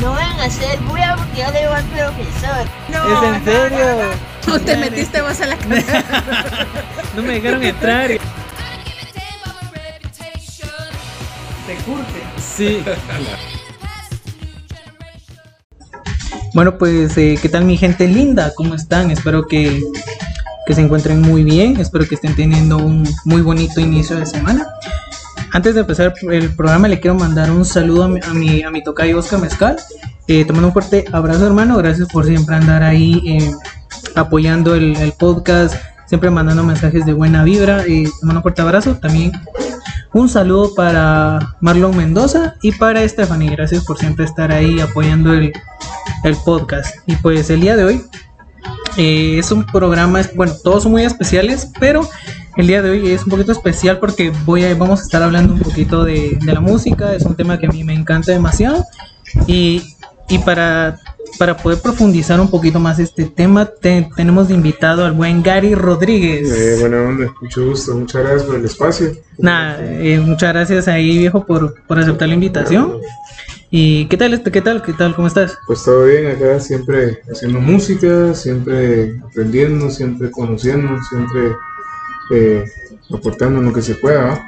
No van a hacer bulla porque yo le digo al profesor. ¿Es en serio? No te metiste vos a la cara. No me dejaron entrar. Te curte. Sí. Bueno, pues, eh, ¿qué tal mi gente linda? ¿Cómo están? Espero que, que se encuentren muy bien. Espero que estén teniendo un muy bonito inicio de semana. Antes de empezar el programa, le quiero mandar un saludo a mi, a mi, a mi tocayo Oscar Mezcal. Eh, te mando un fuerte abrazo, hermano. Gracias por siempre andar ahí eh, apoyando el, podcast, siempre mandando mensajes de buena vibra. Eh, te mando un fuerte abrazo. También un saludo para Marlon Mendoza y para Stephanie. Gracias por siempre estar ahí apoyando el, el podcast. Y pues el día de hoy eh, es un programa, bueno, todos son muy especiales, pero el día de hoy es un poquito especial porque voy a, vamos a estar hablando un poquito de, de la música. Es un tema que a mí me encanta demasiado. Y, y para, para poder profundizar un poquito más este tema, te- tenemos de invitado al buen Gary Rodríguez. Eh, buena onda, mucho gusto, muchas gracias por el espacio. Nada, eh, muchas gracias ahí, viejo, por, por aceptar la invitación. ¿Y qué tal, este? ¿Qué tal? ¿Qué tal? ¿Cómo estás? Pues todo bien acá, siempre haciendo música, siempre aprendiendo, siempre conociendo, siempre eh, aportando lo que se pueda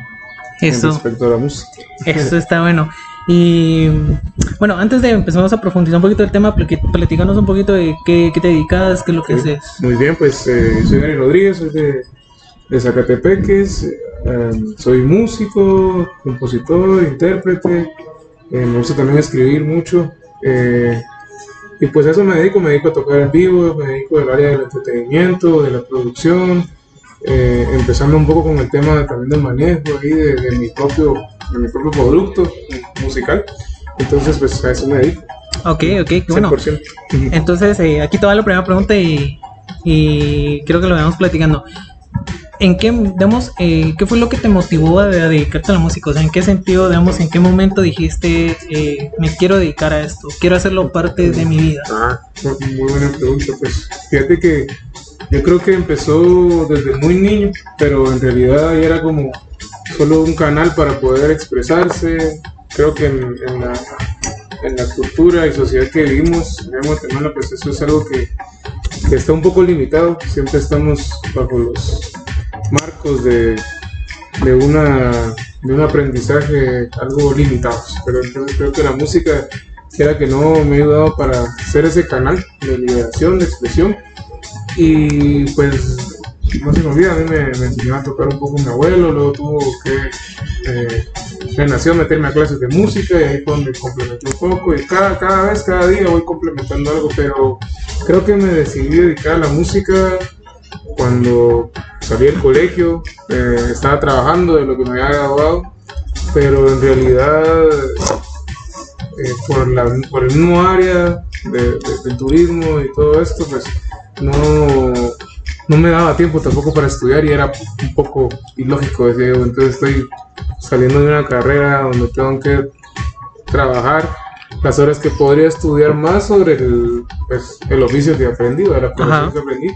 en Eso, respecto a la música. eso está bueno. Y bueno, antes de empezar a profundizar un poquito el tema, platícanos un poquito de qué, qué te dedicas, qué es lo que haces. Muy bien, pues eh, soy Gary Rodríguez, soy de, de Zacatepeques, eh, soy músico, compositor, intérprete, eh, me gusta también escribir mucho. y pues a eso me dedico, me dedico a tocar en vivo, me dedico al área del entretenimiento, de la producción, eh, empezando un poco con el tema también del manejo ahí de, de mi propio de mi propio producto musical. Entonces, pues a eso me dedico. Ok, ok, qué bueno. 100%. Ujú. Entonces, eh, aquí toda la primera pregunta y, y quiero que lo vayamos platicando. ¿En qué, digamos, eh, qué fue lo que te motivó a, a dedicarte a la música? O sea, ¿en qué sentido, digamos, en qué momento dijiste, eh, me quiero dedicar a esto, quiero hacerlo parte de mi vida? Ah, muy buena pregunta. Pues fíjate que yo creo que empezó desde muy niño, pero en realidad era como solo un canal para poder expresarse. Creo que en, la, cultura y sociedad que vivimos en Guatemala, pues eso es algo que, que está un poco limitado. Siempre estamos bajo los marcos de, de, una, de un aprendizaje algo limitados. Pero entonces creo que la música era que no me ha ayudado para ser ese canal de liberación, de expresión. Y pues, no se me olvida, a mí me, me enseñó a tocar un poco mi abuelo, luego tuvo que, eh, nació meterme a clases de música y ahí fue donde complementé un poco. Y cada, cada vez, cada día voy complementando algo, pero creo que me decidí dedicar a la música cuando salí del colegio, eh, estaba trabajando de lo que me había graduado, pero en realidad eh, por, la, por el mismo área de- de- del turismo y todo esto, pues no, no me daba tiempo tampoco para estudiar y era un poco ilógico, decía yo. Entonces estoy saliendo de una carrera donde tengo que trabajar las horas que podría estudiar más sobre el, pues, el oficio que aprendí, o la profesión Ajá. que aprendí.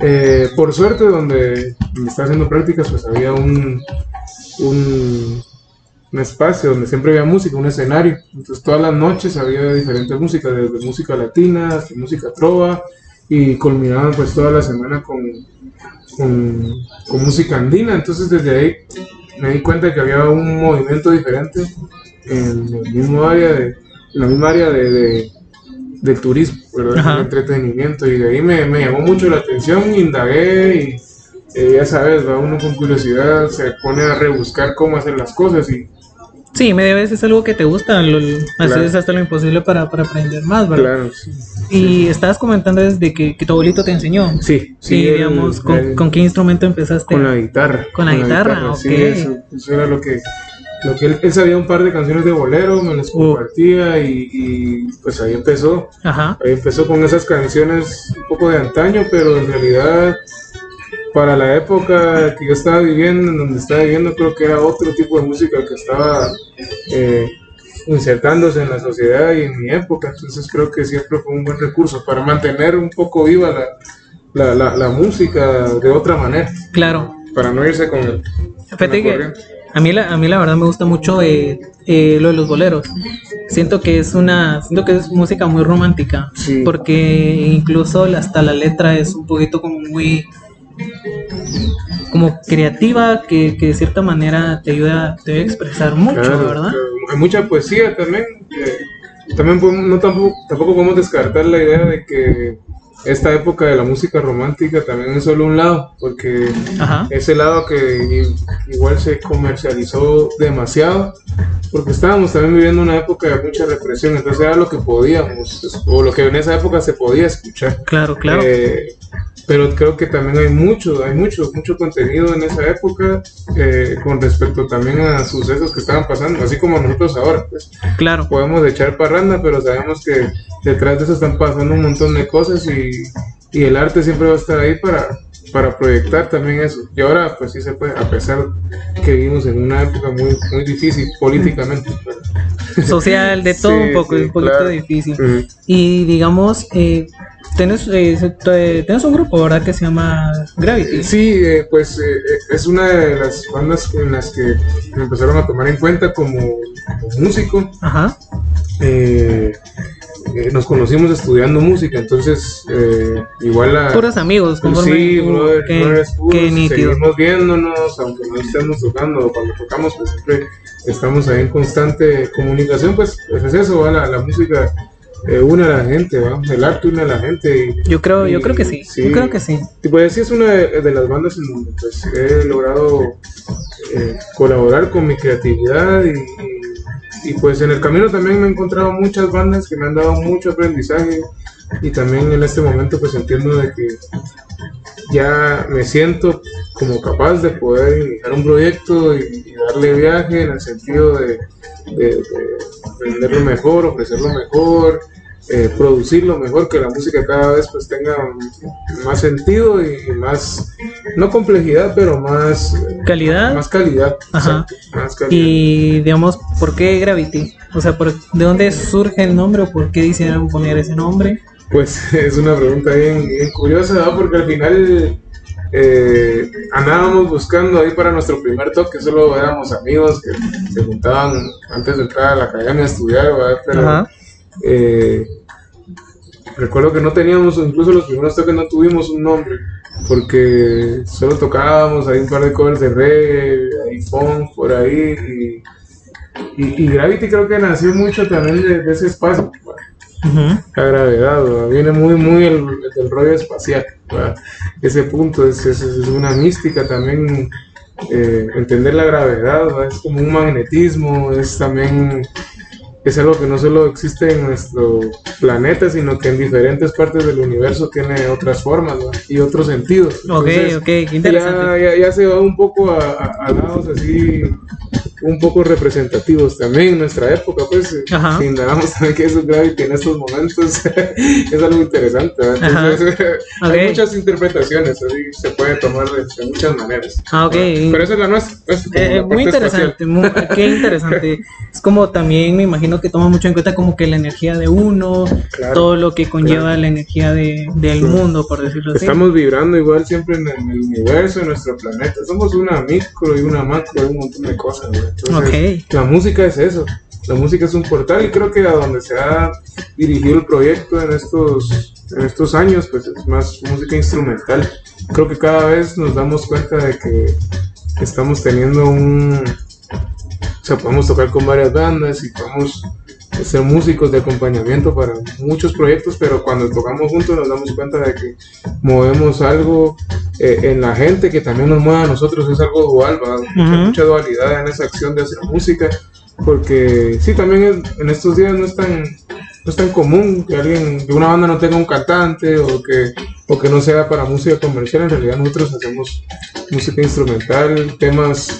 Eh, por suerte, donde me estaba haciendo prácticas, pues había un, un, un espacio donde siempre había música, un escenario. Entonces todas las noches había diferentes música, desde música latina hasta música trova, y culminaban pues toda la semana con, con, con música andina. Entonces desde ahí me di cuenta que había un movimiento diferente en el mismo área de, en la misma área de, de- del turismo, ¿verdad? El entretenimiento. Y de ahí me, me llamó mucho la atención, indagué y eh, ya sabes, va uno con curiosidad, se pone a rebuscar cómo hacer las cosas y Sí, media vez es algo que te gusta, lo, Claro. haces hasta lo imposible para, para aprender más, ¿verdad? claro, sí. Y estabas comentando desde que, que tu abuelito te enseñó. Sí, Sí, digamos, ¿con, qué instrumento empezaste? Con la guitarra. Con la guitarra, sí, ok. eso, eso era lo que, lo que él, él sabía un par de canciones de bolero, me las Uh. compartía y, y, pues ahí empezó. Ajá. Ahí empezó con esas canciones un poco de antaño, pero en realidad para la época que yo estaba viviendo, en donde estaba viviendo, creo que era otro tipo de música que estaba eh, insertándose en la sociedad y en mi época. Entonces creo que siempre fue un buen recurso para mantener un poco viva la, la, la, la música de otra manera, Claro. para no irse con el... Fíjate que. A mí, la, a mí la verdad me gusta mucho eh, eh, lo de los boleros. Siento que es una, siento que es música muy romántica, Sí. porque incluso hasta la letra es un poquito como muy, como creativa, que, que de cierta manera te ayuda, te ayuda a expresar mucho, Claro, ¿verdad? Hay mucha poesía también. eh, también podemos- no tampoco, tampoco podemos descartar la idea de que esta época de la música romántica también es solo un lado, porque Ajá. ese lado que igual se comercializó demasiado, porque estábamos también viviendo una época de mucha represión, entonces era lo que podíamos, o lo que en esa época se podía escuchar. Claro, claro. Eh, pero creo que también hay mucho, hay mucho, mucho contenido en esa época eh, con respecto también a sucesos que estaban pasando, así como nosotros ahora. Pues, claro. podemos echar parranda, pero sabemos que detrás de eso están pasando un montón de cosas y, y el arte siempre va a estar ahí para, para proyectar también eso. Y ahora, pues sí se puede, a pesar que vivimos en una época muy, muy difícil políticamente. Social, de todo Sí, un poco, sí, es un poquito claro. difícil. Y digamos, eh, tenés, eh, un grupo, ¿verdad? Que se llama Gravity. Sí, eh, pues eh, eh, es una de las bandas en las que me empezaron a tomar en cuenta como, como músico. Ajá. Eh, nos conocimos estudiando música, entonces eh, igual la... Puros amigos, conforme. Sí, brother, qué, brother, seguimos viéndonos, aunque no estemos tocando, cuando tocamos, pues siempre estamos ahí en constante comunicación, pues, pues es eso, ¿va? La, la música eh, une a la gente, ¿va? el arte une a la gente. Y, Yo creo, yo creo que sí. sí. Yo creo que sí. y pues sí es una de, de las bandas en donde pues, he logrado eh, colaborar con mi creatividad y, y- y, pues en el camino también me he encontrado muchas bandas que me han dado mucho aprendizaje. Y también en este momento pues entiendo de que ya me siento como capaz de poder iniciar un proyecto y, darle viaje en el sentido de, de, mejor, ofrecerlo mejor, eh, producirlo mejor, que la música cada vez pues tenga más sentido y, y más, no complejidad, pero más Calidad. Más calidad. Ajá. exacto, más calidad. Y digamos, ¿por qué Gravity? O sea, ¿por- ¿de dónde surge el nombre o por qué decidieron poner ese nombre? Pues es una pregunta bien, bien curiosa, ¿no? porque al final eh, andábamos buscando ahí para nuestro primer toque, solo éramos amigos que se juntaban antes de entrar a la academia a estudiar, ¿verdad? Pero, Ajá. Eh, recuerdo que no teníamos, incluso los primeros toques no tuvimos un nombre, porque solo tocábamos ahí un par de covers de reggae, ahí funk por ahí, y, y- y Gravity creo que nació mucho también de, de ese espacio. la gravedad, ¿verdad? viene muy, muy el, rollo espacial. ¿verdad? Ese punto es, es, es una mística también. eh, entender la gravedad ¿verdad? es como un magnetismo, es también es algo que no solo existe en nuestro planeta, sino que en diferentes partes del universo tiene otras formas y otros sentidos. Ok, Entonces, ok, qué interesante. ya, ya, ya se va un poco a, a- a lados así, un poco representativos también en nuestra época, pues, Ajá. si indagamos también que eso es Gravity en estos momentos, es algo interesante, ¿verdad? Ajá. Entonces, Ok. hay muchas interpretaciones, así se puede tomar de, de muchas maneras. Ah, ok. Pero esa es la nuestra. pues, como Eh, la muy interesante, muy- qué interesante. Es como también me imagino que toma mucho en cuenta como que la energía de uno, Claro, todo lo que conlleva claro. la energía de, del Sí. mundo, por decirlo así. Estamos vibrando igual siempre en el, universo, en nuestro planeta. Somos una micro y una macro y un montón de cosas. ¿no? Entonces. La música es eso. La música es un portal y creo que a donde se ha dirigido el proyecto en estos, en estos años, pues es más música instrumental. Creo que cada vez nos damos cuenta de que estamos teniendo un... O sea, podemos tocar con varias bandas y podemos ser músicos de acompañamiento para muchos proyectos, pero cuando tocamos juntos nos damos cuenta de que movemos algo eh, en la gente que también nos mueve a nosotros, es algo dual, ¿va? mucha, Ujú. mucha dualidad en esa acción de hacer música, porque sí, también es- en estos días no es tan no es tan común que alguien, que una banda no tenga un cantante o que, o que no sea para música comercial, en realidad nosotros hacemos música instrumental, temas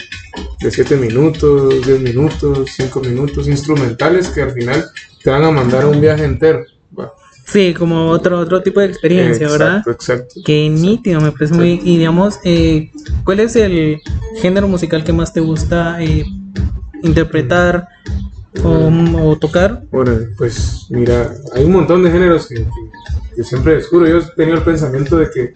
de 7 minutos, 10 minutos, 5 minutos, instrumentales que al final te van a mandar a un viaje entero. ¿va? Sí, como otro otro tipo de experiencia, ¿verdad? Exacto, exacto. Qué nítido, me parece muy... Y digamos, eh, ¿cuál es el género musical que más te gusta eh, interpretar o, o tocar? Bueno, pues mira, hay un montón de géneros que, que- que siempre descubro. Yo he tenido el pensamiento de que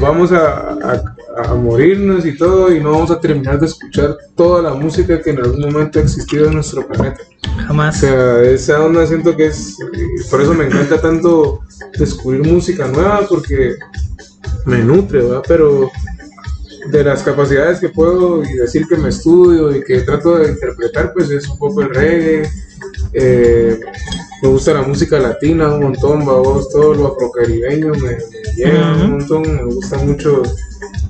vamos a, a- a morirnos y todo y no vamos a terminar de escuchar toda la música que en algún momento ha existido en nuestro planeta. O Jamás. sea, esa onda siento que es, por eso me encanta tanto descubrir música nueva porque me nutre, ¿verdad? Pero de las capacidades que puedo y decir que me estudio y que trato de interpretar, pues es un poco el reggae. eh, me gusta la música latina un montón, vos, todo lo afrocaribeño me, me llega Ujú. un montón, me gusta mucho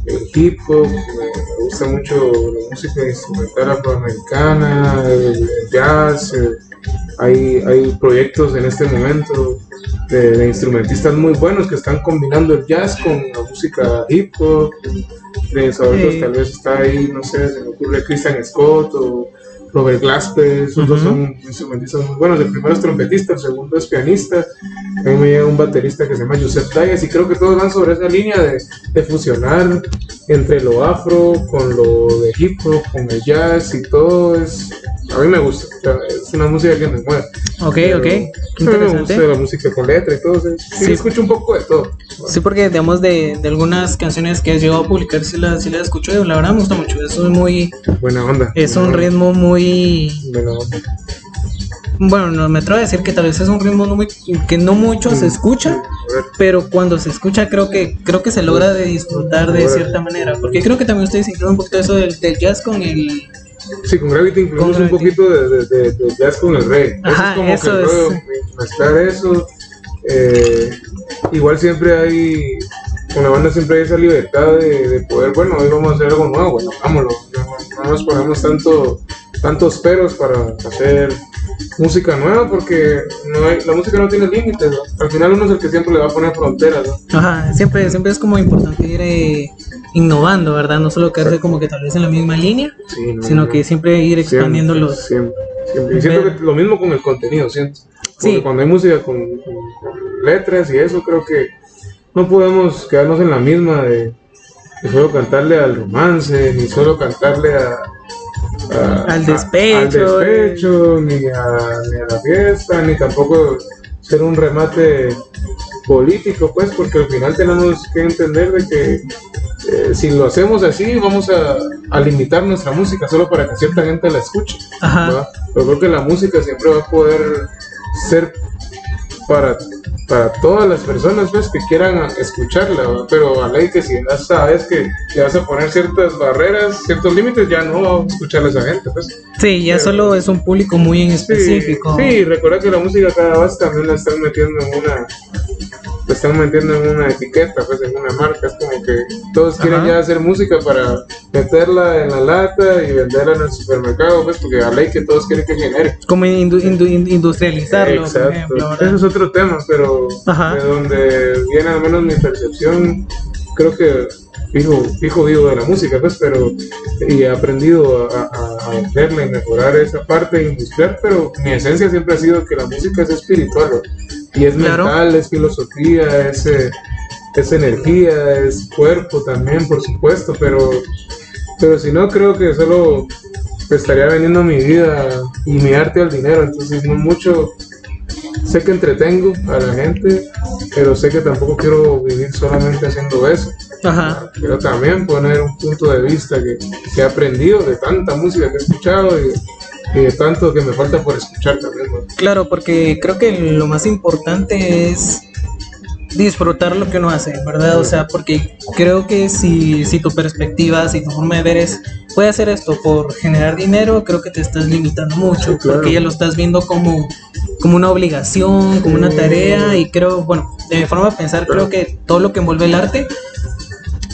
el hip hop, me, me gusta mucho la música instrumental afroamericana, el, el jazz, eh, hay, hay proyectos en este momento de, de instrumentistas muy buenos que están combinando el jazz con la música hip hop. De favoritos Sí. tal vez está ahí, no sé, se me ocurre Christian Scott o Robert Glasper, esos dos son instrumentistas muy buenos. El primero es trompetista, el segundo es pianista. A mí me llega un baterista que se llama Joseph Dias y creo que todos van sobre esa línea de, de fusionar entre lo afro con lo de hip hop, con el jazz y todo es... A mí me gusta, es una música que me mueve. Ok, Pero ok. A mí me gusta la música con letra y todo. sí, Sí. escucho un poco de todo. Sí, porque digamos de, de algunas canciones que has llegado a publicar, si las, si las escucho, y la verdad me gusta mucho. Eso es muy. Buena onda. Es buena un onda, ritmo muy. Buena onda. Bueno, no, me atrevo a decir que tal vez es un ritmo no muy, que no mucho se escucha, A ver, pero cuando se escucha creo que creo que se logra de disfrutar de cierta manera. Porque creo que también ustedes incluyen un poquito eso del, del jazz con el. Sí, con Gravity incluimos Con un Gravity. poquito de, de, de- de jazz con el reggae. Ajá, eso es eso como que el es. mezclar eso. eh, igual siempre hay, con la banda siempre hay esa libertad de, de poder, bueno, hoy vamos a hacer algo nuevo, bueno, hagámoslo. No, no nos ponemos tanto, tantos peros para hacer música nueva porque no hay, la música no tiene límites. ¿no? Al final uno es el que siempre le va a poner fronteras. ¿no? Ajá, siempre, siempre es como importante ir eh, innovando, ¿verdad? No solo quedarse como que tal vez en la misma línea, Sí, no, sino no. que siempre ir expandiendo Siempre, los. Siempre, siempre. Y siento que lo mismo con el contenido, siento. Porque Sí. cuando hay música con, con- con letras y eso, creo que no podemos quedarnos en la misma de, de solo cantarle al romance, ni solo cantarle a, a- Al a- despecho, al despecho, ni, a, ni a la fiesta, ni tampoco ser un remate político, pues, porque al final tenemos que entender de que eh, si lo hacemos así, vamos a, a limitar nuestra música solo para que cierta gente la escuche. Pero creo que la música siempre va a poder ser para, para todas las personas pues, que quieran escucharla, pero a ley que si ya sabes que le vas a poner ciertas barreras, ciertos límites, ya no va a escuchar a esa gente. Pues. Sí, ya Pero- solo es un público muy en Sí, específico. Sí, recuerda que la música cada vez también la están metiendo en una están metiendo en una etiqueta, pues en una marca, es como que todos quieren Ajá. ya hacer música para meterla en la lata y venderla en el supermercado, pues porque a ley que todos quieren que genere. Como indu- indu- indu- industrializarlo, por Exacto. Eso es otro tema, pero Ajá. de donde viene al menos mi percepción, creo que fijo, fijo vivo de la música, pues, pero y he aprendido a, a, a venderla y mejorar esa parte industrial, pero mi esencia siempre ha sido que la música es espiritual, ¿no? Y es Claro. mental, es filosofía, es, eh, es energía, es cuerpo también, por supuesto, pero, pero si no, creo que solo estaría vendiendo mi vida y mi arte al dinero, entonces no mucho sé que entretengo a la gente, pero sé que tampoco quiero vivir solamente haciendo eso. Ajá. Quiero también poner un punto de vista que, que he aprendido de tanta música que he escuchado y, tanto que me falta por escuchar también. Claro, porque creo que lo más importante es disfrutar lo que uno hace, ¿verdad? O sea, porque creo que si, si tu perspectiva, si tu forma de ver es, voy a hacer esto por generar dinero, creo que te estás limitando mucho, Sí, claro. porque ya lo estás viendo como, como una obligación, como una tarea, y creo, bueno, de mi forma de pensar, creo que todo lo que envuelve el arte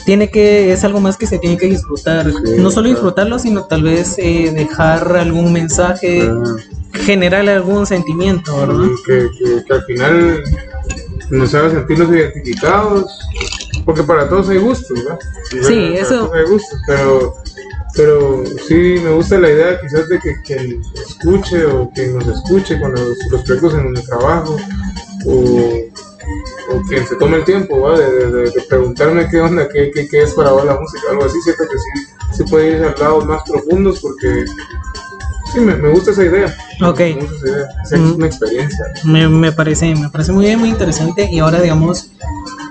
tiene que, es algo más que se tiene que disfrutar, Sí, no solo disfrutarlo, sino tal vez eh, dejar algún mensaje, Ah. generar algún sentimiento, ¿verdad? que, que- que al final nos haga sentirnos identificados, porque para todos hay gustos, ¿verdad? Sí, para eso- todos hay gustos, pero, pero sí me gusta la idea quizás de que quien escuche o quien nos escuche con los, los proyectos en donde trabajo, o, o quien se tome el tiempo ¿va? De, de- de- preguntarme qué onda, qué, qué, qué es para vos la música, algo así, siento que sí, se puede ir a lados más profundos porque sí, me, me gusta esa idea. Ok. Me gusta esa idea, es Mm. una experiencia. Me, me parece, me parece muy bien, muy interesante. Y ahora, digamos,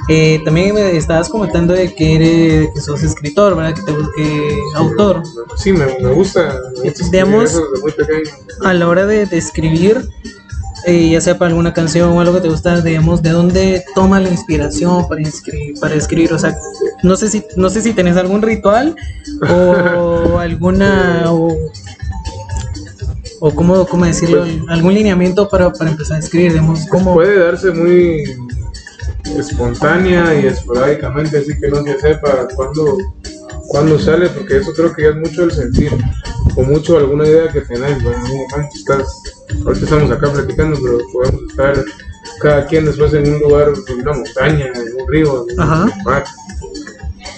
Eh, también me estabas comentando de que eres, que sos escritor, ¿verdad? Que te que autor. Sí, me, me gusta. me gusta Digamos- desde muy pequeño. A la hora de, de escribir, eh, ya sea para alguna canción o algo que te gusta, digamos, ¿de dónde toma la inspiración para escribir? Para escribir? O sea, no sé si, no sé si tenés algún ritual o alguna o, o cómo, cómo decirlo, algún lineamiento para, para empezar a escribir, digamos, Pues cómo puede darse muy espontánea y esporádicamente, así que no se sepa cuándo, cuándo sale, porque eso creo que ya es mucho el sentir, o mucho alguna idea que tenés, ¿no? en algún momento estás, ahorita estamos acá platicando, pero podemos estar cada quien después en un lugar, en una montaña, en un río, en Ajá. un mar.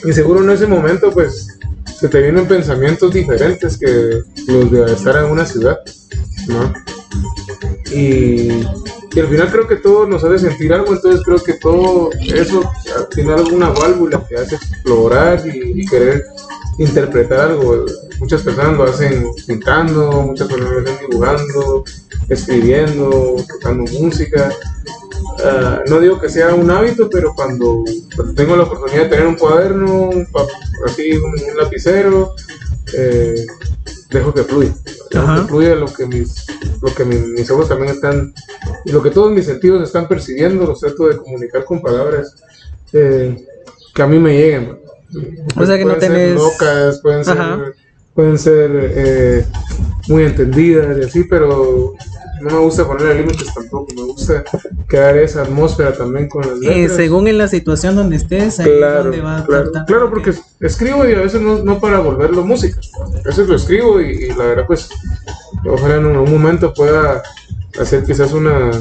Y seguro en ese momento, pues, se te vienen pensamientos diferentes que los de estar en una ciudad, ¿no? Y, y al final creo que todo nos hace sentir algo, entonces creo que todo eso al final es una válvula que hace explorar y, y querer interpretar algo. Muchas personas lo hacen pintando, muchas personas lo hacen dibujando, escribiendo, tocando música. Ah, no digo que sea un hábito, pero cuando, cuando tengo la oportunidad de tener un cuaderno, un así un, un lapicero, eh, dejo que fluya. Dejo que fluya lo que mis, lo que mi- mis ojos también están, y lo que todos mis sentidos están percibiendo, los trato de comunicar con palabras eh, que a mí me lleguen. O sea que no Pueden ser tenés- locas, pueden ser, Ajá. pueden ser eh, muy entendidas y así, pero no me gusta ponerle límites tampoco, me gusta crear esa atmósfera también con las eh, letras. según en la situación donde estés, ahí es Claro, donde va a claro, tratar. claro, porque escribo y a veces no, no para volverlo música. A veces lo escribo y, y la verdad, pues, ojalá en algún momento pueda hacer quizás una,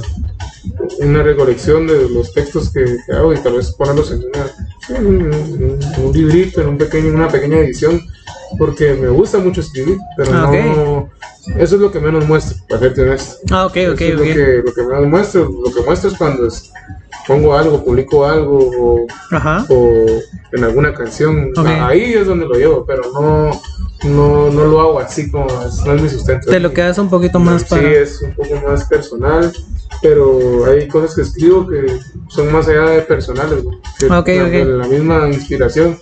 una recolección de los textos que, que hago y tal vez ponerlos en, una, en un, en un librito, en un pequeño, una pequeña edición, porque me gusta mucho escribir, pero Ah, no. Eso es lo que menos muestro, para serte honesto. Ah, ok, ok, Eso es ok. Lo, que, lo que menos muestro, lo que muestro es cuando es- pongo algo, publico algo o en alguna canción. Ahí es donde lo llevo, pero no, no, no lo hago así como es- no es mi sustento. Te lo quedas un poquito más Sí, para. es un poco más personal, pero hay cosas que escribo que son más allá de personales, que la, misma inspiración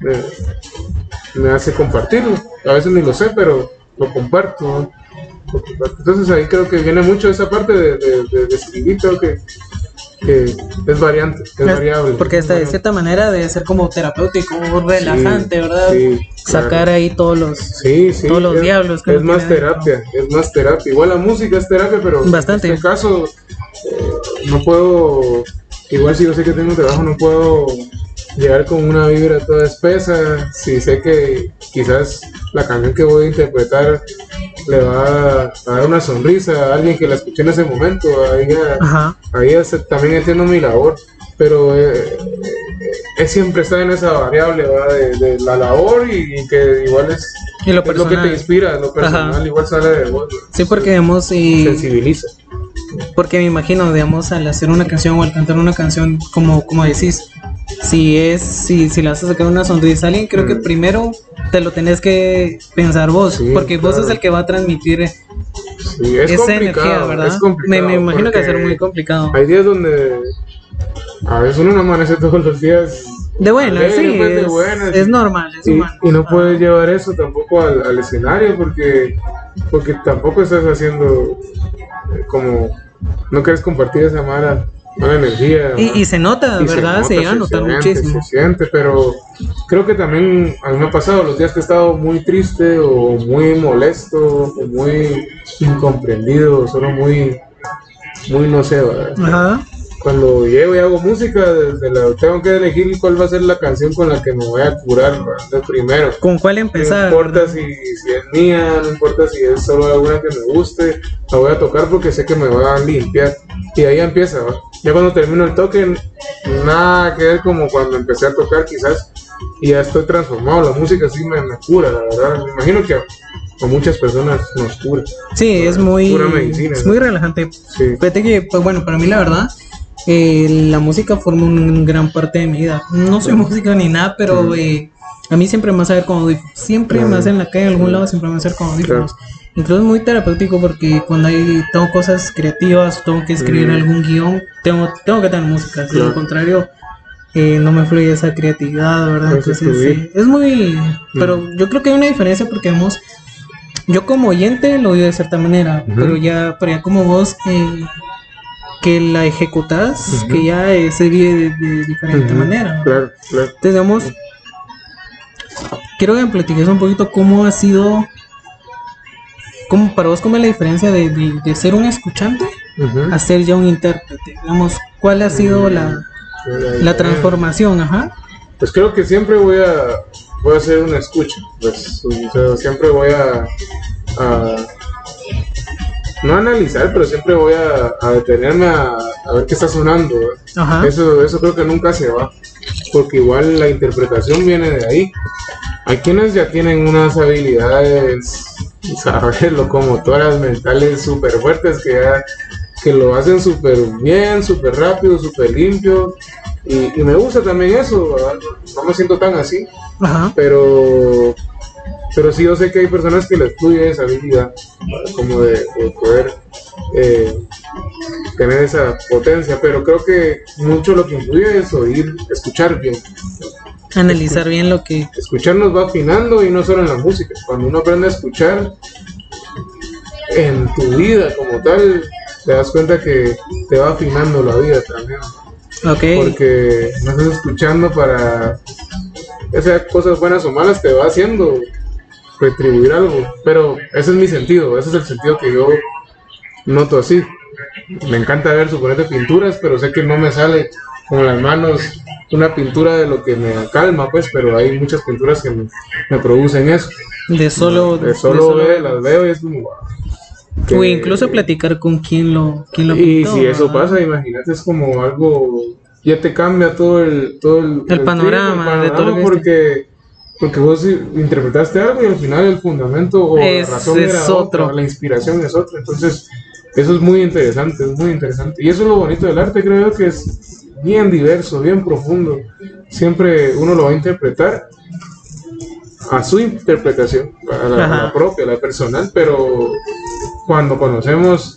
me, me hace compartirlo. A veces ni lo sé, pero lo comparto. Entonces ahí creo que viene mucho esa parte de, de, de- de escribir, creo que, que es variante, es, Es- variable. Porque esta, de cierta manera debe ser como terapéutico, relajante, ¿verdad? sí, Sacar claro. ahí todos los. Sí, todos los es, diablos que Es más dentro. terapia, es más terapia. Igual la música es terapia, pero Bastante. en este caso eh, no puedo, igual si yo sé que tengo trabajo, no puedo llegar con una vibra toda espesa. Si sé que quizás la canción que voy a interpretar le va a dar una sonrisa a alguien que la escuché en ese momento, ahí ahí también entiendo mi labor. Pero eh, es siempre estar en esa variable ¿va? De, de la labor y, y que igual es, Y lo es lo que te inspira, lo personal Ajá. igual sale de vos. Sí, porque digamos, y, sensibiliza. porque me imagino, digamos, al hacer una canción o al cantar una canción, como, como decís, si es, si, si le vas a sacar una sonrisa a alguien, creo que Mm. primero te lo tenés que pensar vos, Sí, porque vos sos el que va a transmitir Sí, es esa energía, ¿verdad? es me, me imagino que va a ser muy complicado. Hay días donde a veces uno no amanece todos los días De buena, alegre, sí, pues, de es, buenas, es normal, es y, humano. y no Ah. puedes llevar eso tampoco al, al escenario porque porque tampoco estás haciendo eh, como no quieres compartir esa mala, mala energía Y, ¿no? y se nota, Y ¿verdad? Se, nota, llega a notar siente, muchísimo. Se siente, pero creo que también a mí me ha pasado los días que he estado muy triste o muy molesto o muy incomprendido, solo muy, muy no sé, ¿verdad? Ajá. Cuando llego y hago música, desde la, tengo que elegir cuál va a ser la canción con la que me voy a curar ¿verdad? de primero. ¿Con cuál No empezar? importa verdad? si, si es mía, no importa si es solo alguna que me guste, la voy a tocar porque sé que me va a limpiar. Y ahí empieza, ¿va? Ya cuando termino el toque, nada que ver como cuando empecé a tocar quizás, y ya estoy transformado. La música sí me, me cura, la verdad. Me imagino que a, muchas personas nos cura. Sí, es muy, Pura medicina, es ¿no? muy relajante. Sí. Fíjate que, pues bueno, para mí la verdad, eh, la música forma una gran parte de mi vida. No soy músico ni nada, pero eh, a mí siempre me va a saber con audífonos. Siempre Claro. me en la calle, en algún lado, siempre me va a hacer con audífonos. Incluso es muy terapéutico porque cuando hay, tengo cosas creativas, tengo que escribir Mm. algún guion, tengo, tengo que tener música. Si Claro. lo contrario, eh, no me fluye esa creatividad, ¿verdad? Entonces, sí, es muy... Pero yo creo que hay una diferencia porque hemos... Yo como oyente lo oigo de cierta manera, pero ya pero ya como vos eh, que la ejecutás, Ujú. que ya eh, se vive de, de diferente manera. ¿verdad? Claro, claro. Entonces, digamos, quiero que me platiques un poquito cómo ha sido, cómo, para vos, cómo es la diferencia de, de- de ser un escuchante a ser ya un intérprete. Digamos, ¿cuál ha sido la, la transformación? Ajá. Pues creo que siempre voy a, voy a hacer una escucha. Pues, o sea, siempre voy a, a- no analizar, pero siempre voy a, a detenerme a, a ver qué está sonando. Eso, eso creo que nunca se va, porque igual la interpretación viene de ahí. Hay quienes ya tienen unas habilidades, saber, locomotoras mentales súper fuertes que ya que lo hacen súper bien, súper rápido, súper limpio. Y, y me gusta también eso, ¿verdad? no me siento tan así, Ajá. pero pero sí yo sé que hay personas que les fluye esa habilidad, como de, de poder eh, tener esa potencia, pero creo que mucho lo que influye es oír, escuchar bien. Analizar bien lo que... Escuchar nos va afinando y no solo en la música. Cuando uno aprende a escuchar en tu vida como tal, te das cuenta que te va afinando la vida también. Ok. Porque no estás escuchando para, ya sea cosas buenas o malas, te va haciendo retribuir algo. Pero ese es mi sentido, ese es el sentido que yo noto así. Me encanta ver, suponete, pinturas, pero sé que no me sale con las manos una pintura de lo que me calma, pues, pero hay muchas pinturas que me, me producen eso. De solo... De solo ver, las veo y es como. O Que- incluso platicar con quien lo, quien lo y pintó, si eso ¿verdad? pasa, imagínate, es como algo, ya te cambia todo el, todo el, El panorama de todo lo que viste. porque, porque vos interpretaste algo y al final el fundamento o Es- la razón es era otro. otra, la inspiración es otra. Entonces, eso es muy interesante, es muy interesante. Y eso es lo bonito del arte, creo yo, que es bien diverso, bien profundo. Siempre uno lo va a interpretar a su interpretación, a la, a la Ajá. propia, a la personal, pero cuando conocemos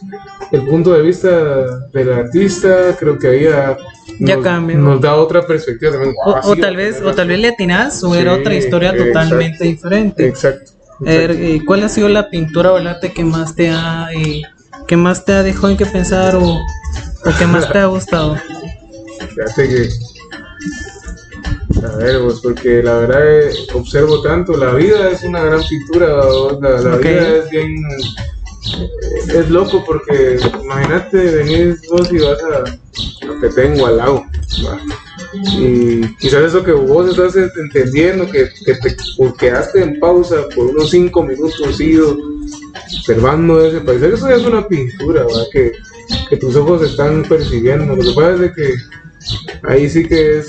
el punto de vista del artista, creo que ahí ya, nos, nos da otra perspectiva también. O, sí, tal vez, o tal vez le atinás o era otra historia exacto, totalmente diferente. Exacto. A ver, exacto. eh, ¿cuál ha sido la pintura o el arte que más te ha, eh, que más te ha dejado en que pensar o, o que más te ha gustado? Fíjate que. A ver, pues porque la verdad eh, observo tanto, la vida es una gran pintura, la, vida es bien. Es loco porque imagínate venir vos y vas a, a que tengo al lago. ¿va? Y quizás eso que vos estás entendiendo, que, que te quedaste en pausa por unos cinco minutos ido observando ese paisaje, eso ya es una pintura, ¿va? Que, tus ojos están percibiendo. Lo que pasa es que ahí sí que es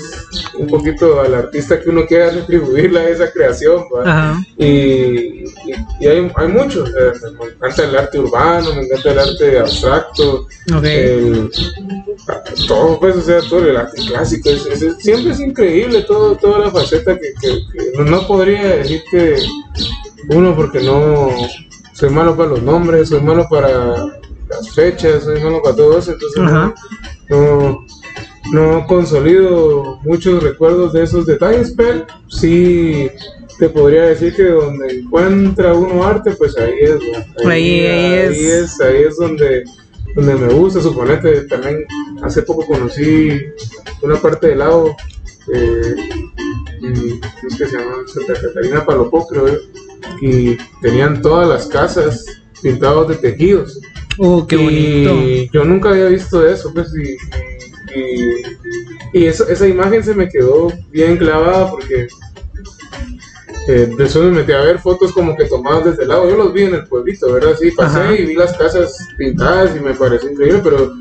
un poquito al artista que uno quiera retribuirle a esa creación. Y, y- y hay, hay muchos, me encanta el arte urbano, me encanta el arte abstracto, el, todo, pues, o sea, todo el arte clásico, es- es- siempre es increíble todo, toda la faceta que, que- que no, no podría decir que uno porque no soy malo para los nombres, soy malo para las fechas, soy malo para todo eso, entonces Ajá. no, no consolido muchos recuerdos de esos detalles, pero sí te podría decir que donde encuentra uno arte, pues ahí es. Ahí es. ahí es, ahí es donde, donde me gusta, suponete, también hace poco conocí una parte del lago, eh, ¿cómo es que se llama? Santa Catarina Palopó, creo yo, y tenían todas las casas pintadas de tejidos. Uh, qué bonito. Y yo nunca había visto eso, pues, y, y, y eso- esa imagen se me quedó bien clavada porque eh, después me metí a ver fotos como que tomadas desde el lado. Yo los vi en el pueblito, ¿verdad? Sí, pasé Ajá. y vi las casas pintadas y me pareció increíble, pero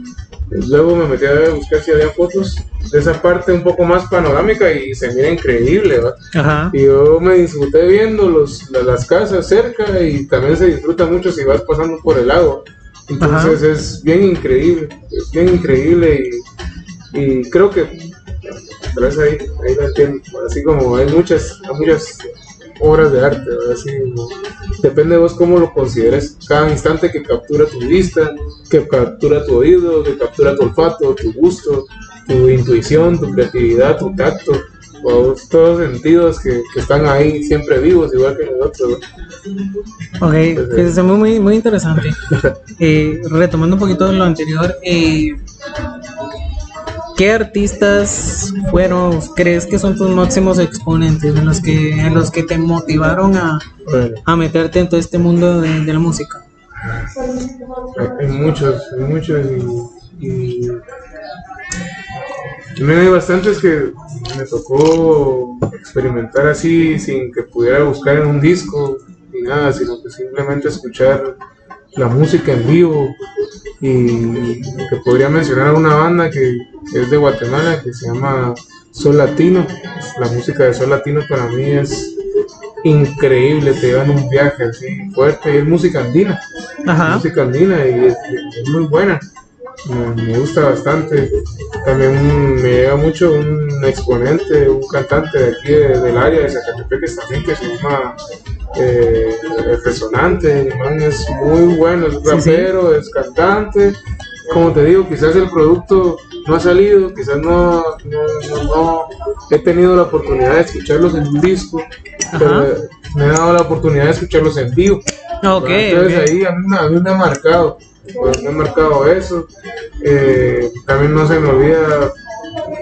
luego me metí a ver, buscar si había fotos de esa parte un poco más panorámica y se mira increíble, ¿verdad? Ajá. Y yo me disfruté viendo los, la- las casas cerca y también se disfruta mucho si vas pasando por el lago. Entonces es bien increíble, es bien increíble y, y creo que tal vez ahí, ahí lo entiendo. Así como hay muchas, hay muchas obras de arte. Así, ¿no? Depende de vos cómo lo consideres cada instante que captura tu vista, que captura tu oído, que captura tu olfato, tu gusto, tu intuición, tu creatividad, tu tacto, todos, los sentidos que, que están ahí siempre vivos, igual que nosotros. ¿no? Ok, pues es muy, muy, muy interesante. Eh, retomando un poquito lo anterior, eh, ¿qué artistas fueron, crees que son tus máximos exponentes, en los que, en los que te motivaron a, a meterte en todo este mundo de, de la música? hay, muchos, hay muchos y, y también hay bastantes que me tocó experimentar así sin que pudiera buscar en un disco ni nada, sino que simplemente escuchar la música en vivo y que podría mencionar una banda que es de Guatemala que se llama Sol Latino. La música de Sol Latino para mí es increíble, te llevan un viaje así fuerte y es música andina Ajá. música andina y es, es muy buena. Me, me gusta bastante. También me llega mucho un exponente, un cantante de aquí de- del área de Zacatepeques también que se llama eh, Resonante. El man es muy bueno, es Sí, sí. rapero, es cantante. Como te digo, quizás el producto no ha salido, quizás no, no, no- no he tenido la oportunidad de escucharlos en un disco, pero me he dado la oportunidad de escucharlos en vivo. Ok, Entonces ahí a mí, me- a mí me ha marcado, pues, me ha marcado eso. Eh, también no se me olvida,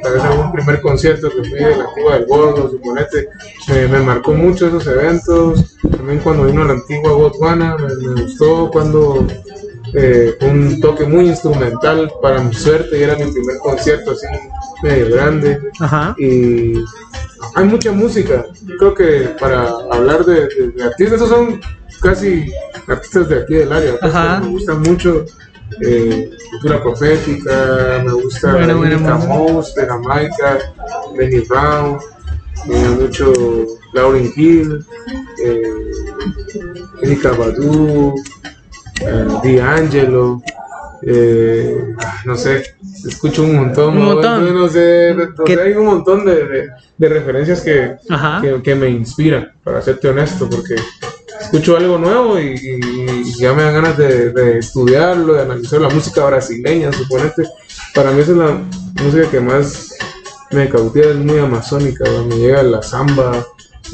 tal vez algún primer concierto que fui de la Cuba del Gordo, suponete, me, me marcó mucho esos eventos. También cuando vino la antigua Botswana, me, me gustó cuando eh, un toque muy instrumental para mi suerte y era mi primer concierto así medio grande Ajá. y hay mucha música. Yo creo que para hablar de, de- de artistas, esos son casi artistas de aquí del área. Ajá. Me gusta mucho eh, cultura profética, me gusta música. Moss de Jamaica, Benny Brown, me gusta mucho Lauryn Hill, eh, Erika Badu, D'Angelo. Eh, no sé, escucho un montón, Un ¿no? sé, de- no ¿Qué- sé, hay un montón de, de- de referencias que, que, que me inspiran, para serte honesto, porque escucho algo nuevo y, y- y ya me dan ganas de, de estudiarlo, de analizar la música brasileña, suponete. Para mí esa es la música que más me cautiva, es muy amazónica, ¿no? me llega la samba,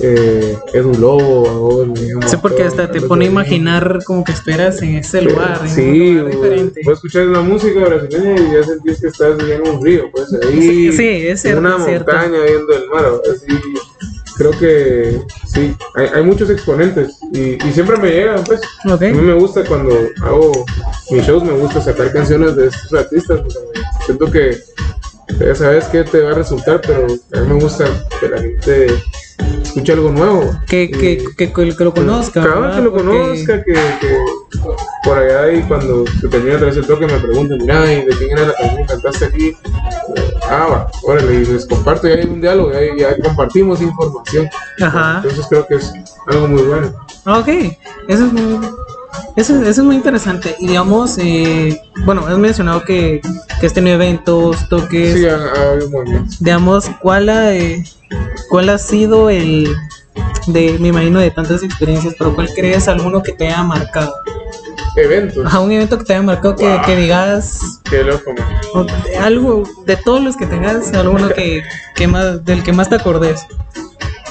eh, Edu Lobo, un Sí, porque hasta te pone a imaginar como que esperas en ese lugar, en Sí, un lugar diferente. puedes escuchar la música brasileña y ya sentís que estás en un río, pues ahí Sí, sí, es cierto, en una cierto. montaña viendo el mar, así creo que sí, hay, hay muchos exponentes y, y siempre me llegan, pues Ok. a mí me gusta cuando hago mis shows, me gusta sacar canciones de estos artistas, porque siento que ya sabes que te va a resultar, pero a mí me gusta que la gente escuche algo nuevo. Que, que, que, que lo conozca. Cabal, ¿verdad? que lo Porque- conozca, que, que por allá y cuando se termina otra vez el toque me pregunten, mira, ¿y de quién era la canción que cantaste aquí? Eh, Ah, va, órale, y les comparto, y hay un diálogo, y ahí ya compartimos información. Ajá. Entonces creo que es algo muy bueno. Ok, eso es muy, eso, eso es muy interesante. Y digamos, eh, bueno, has mencionado que, que has tenido eventos, toques. Sí, ha, ha habido movimientos. Digamos, ¿cuál ha, eh, ¿cuál ha sido el, de, me imagino, de tantas experiencias, pero cuál crees alguno que te haya marcado? Eventos. Ajá, un evento que te haya marcado que, que digas, Qué loco, man. o de- algo, de todos los que tengas, alguno que, que más, del que más te acordes.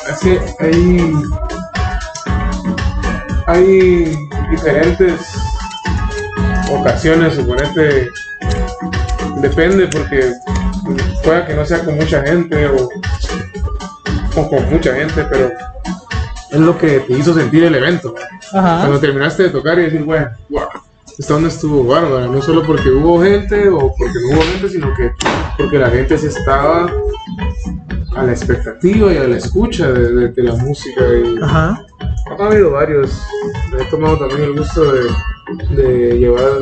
Es que hay, hay diferentes ocasiones, suponete, depende porque pueda que no sea con mucha gente o, o con mucha gente, pero es lo que te hizo sentir el evento. Ajá. Cuando terminaste de tocar y decir, bueno, wow, esta onda estuvo bárbara, no solo porque hubo gente o porque no hubo gente, sino que porque la gente se estaba a la expectativa y a la escucha de, de- de la música. Y Ajá. Ha habido varios. Me he tomado también el gusto de, de llevar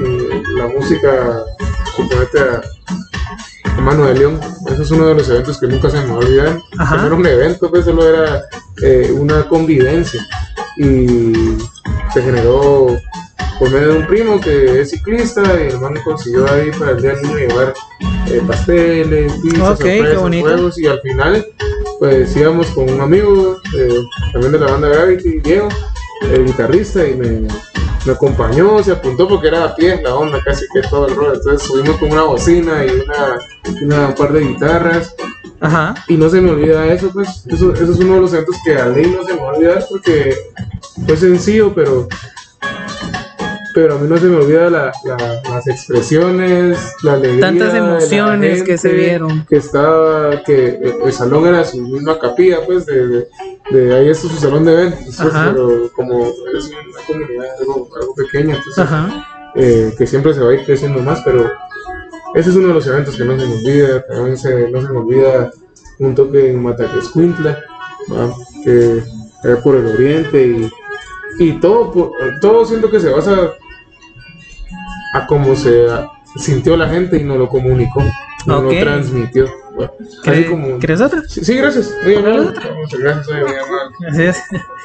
eh, la música, suponete, a, a Mano de León. Ese es uno de los eventos que nunca se me va a olvidar. Ajá. No era un evento, pues solo era eh, una convivencia. Y se generó por medio de un primo que es ciclista y el man consiguió ahí para el día del niño llevar eh, pasteles, pizzas, sorpresas, juegos y al final pues íbamos con un amigo eh, también de la banda Gravity, Diego, el guitarrista, y me, me acompañó, se apuntó porque era a pie la onda, casi que todo el rol. Entonces subimos con una bocina y una, una un par de guitarras. Ajá. Y no se me olvida eso, pues. Eso, eso es uno de los eventos que a ley no se me va a olvidar porque fue sencillo, pero. Pero a mí no se me olvida la- la- las expresiones, la alegría. Tantas emociones que se vieron. Que estaba, que el, salón era su misma capilla, pues, de, de, de ahí está su salón de eventos, pues, pero como es una comunidad algo, algo pequeña, entonces Ajá. eh, que siempre se va a ir creciendo más, pero ese es uno de los eventos que no se me olvida, también se, no se me olvida un toque en Mataquescuintla, que es por el oriente y, y todo, todo siento que se basa a cómo se sintió la gente y nos lo comunicó, Ok. lo transmitió. ¿va? Así ¿Quieres, como... ¿Quieres otra? Sí, sí, gracias. ¿Otra? Muchas gracias, amable. Así es.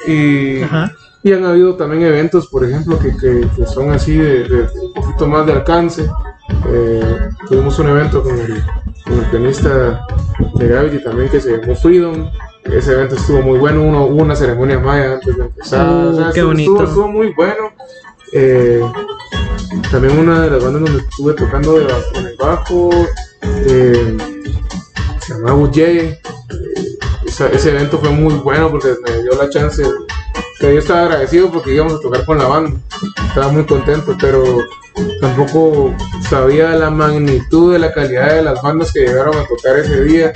Y, Ajá. y han habido también eventos, por ejemplo, que, que- que son así de, de un poquito más de alcance. Eh, tuvimos un evento con el, con el pianista de Gravity también que se llamó Freedom. Ese evento estuvo muy bueno. Uno, hubo una ceremonia maya antes de empezar. Uh, O sea, qué estuvo, bonito. Estuvo, estuvo muy bueno. Eh, también una de las bandas donde estuve tocando de con el bajo eh, se llamaba Ujeye. Esa- ese evento fue muy bueno porque me dio la chance que yo estaba agradecido porque íbamos a tocar con la banda estaba muy contento pero tampoco sabía la magnitud de la calidad de las bandas que llegaron a tocar ese día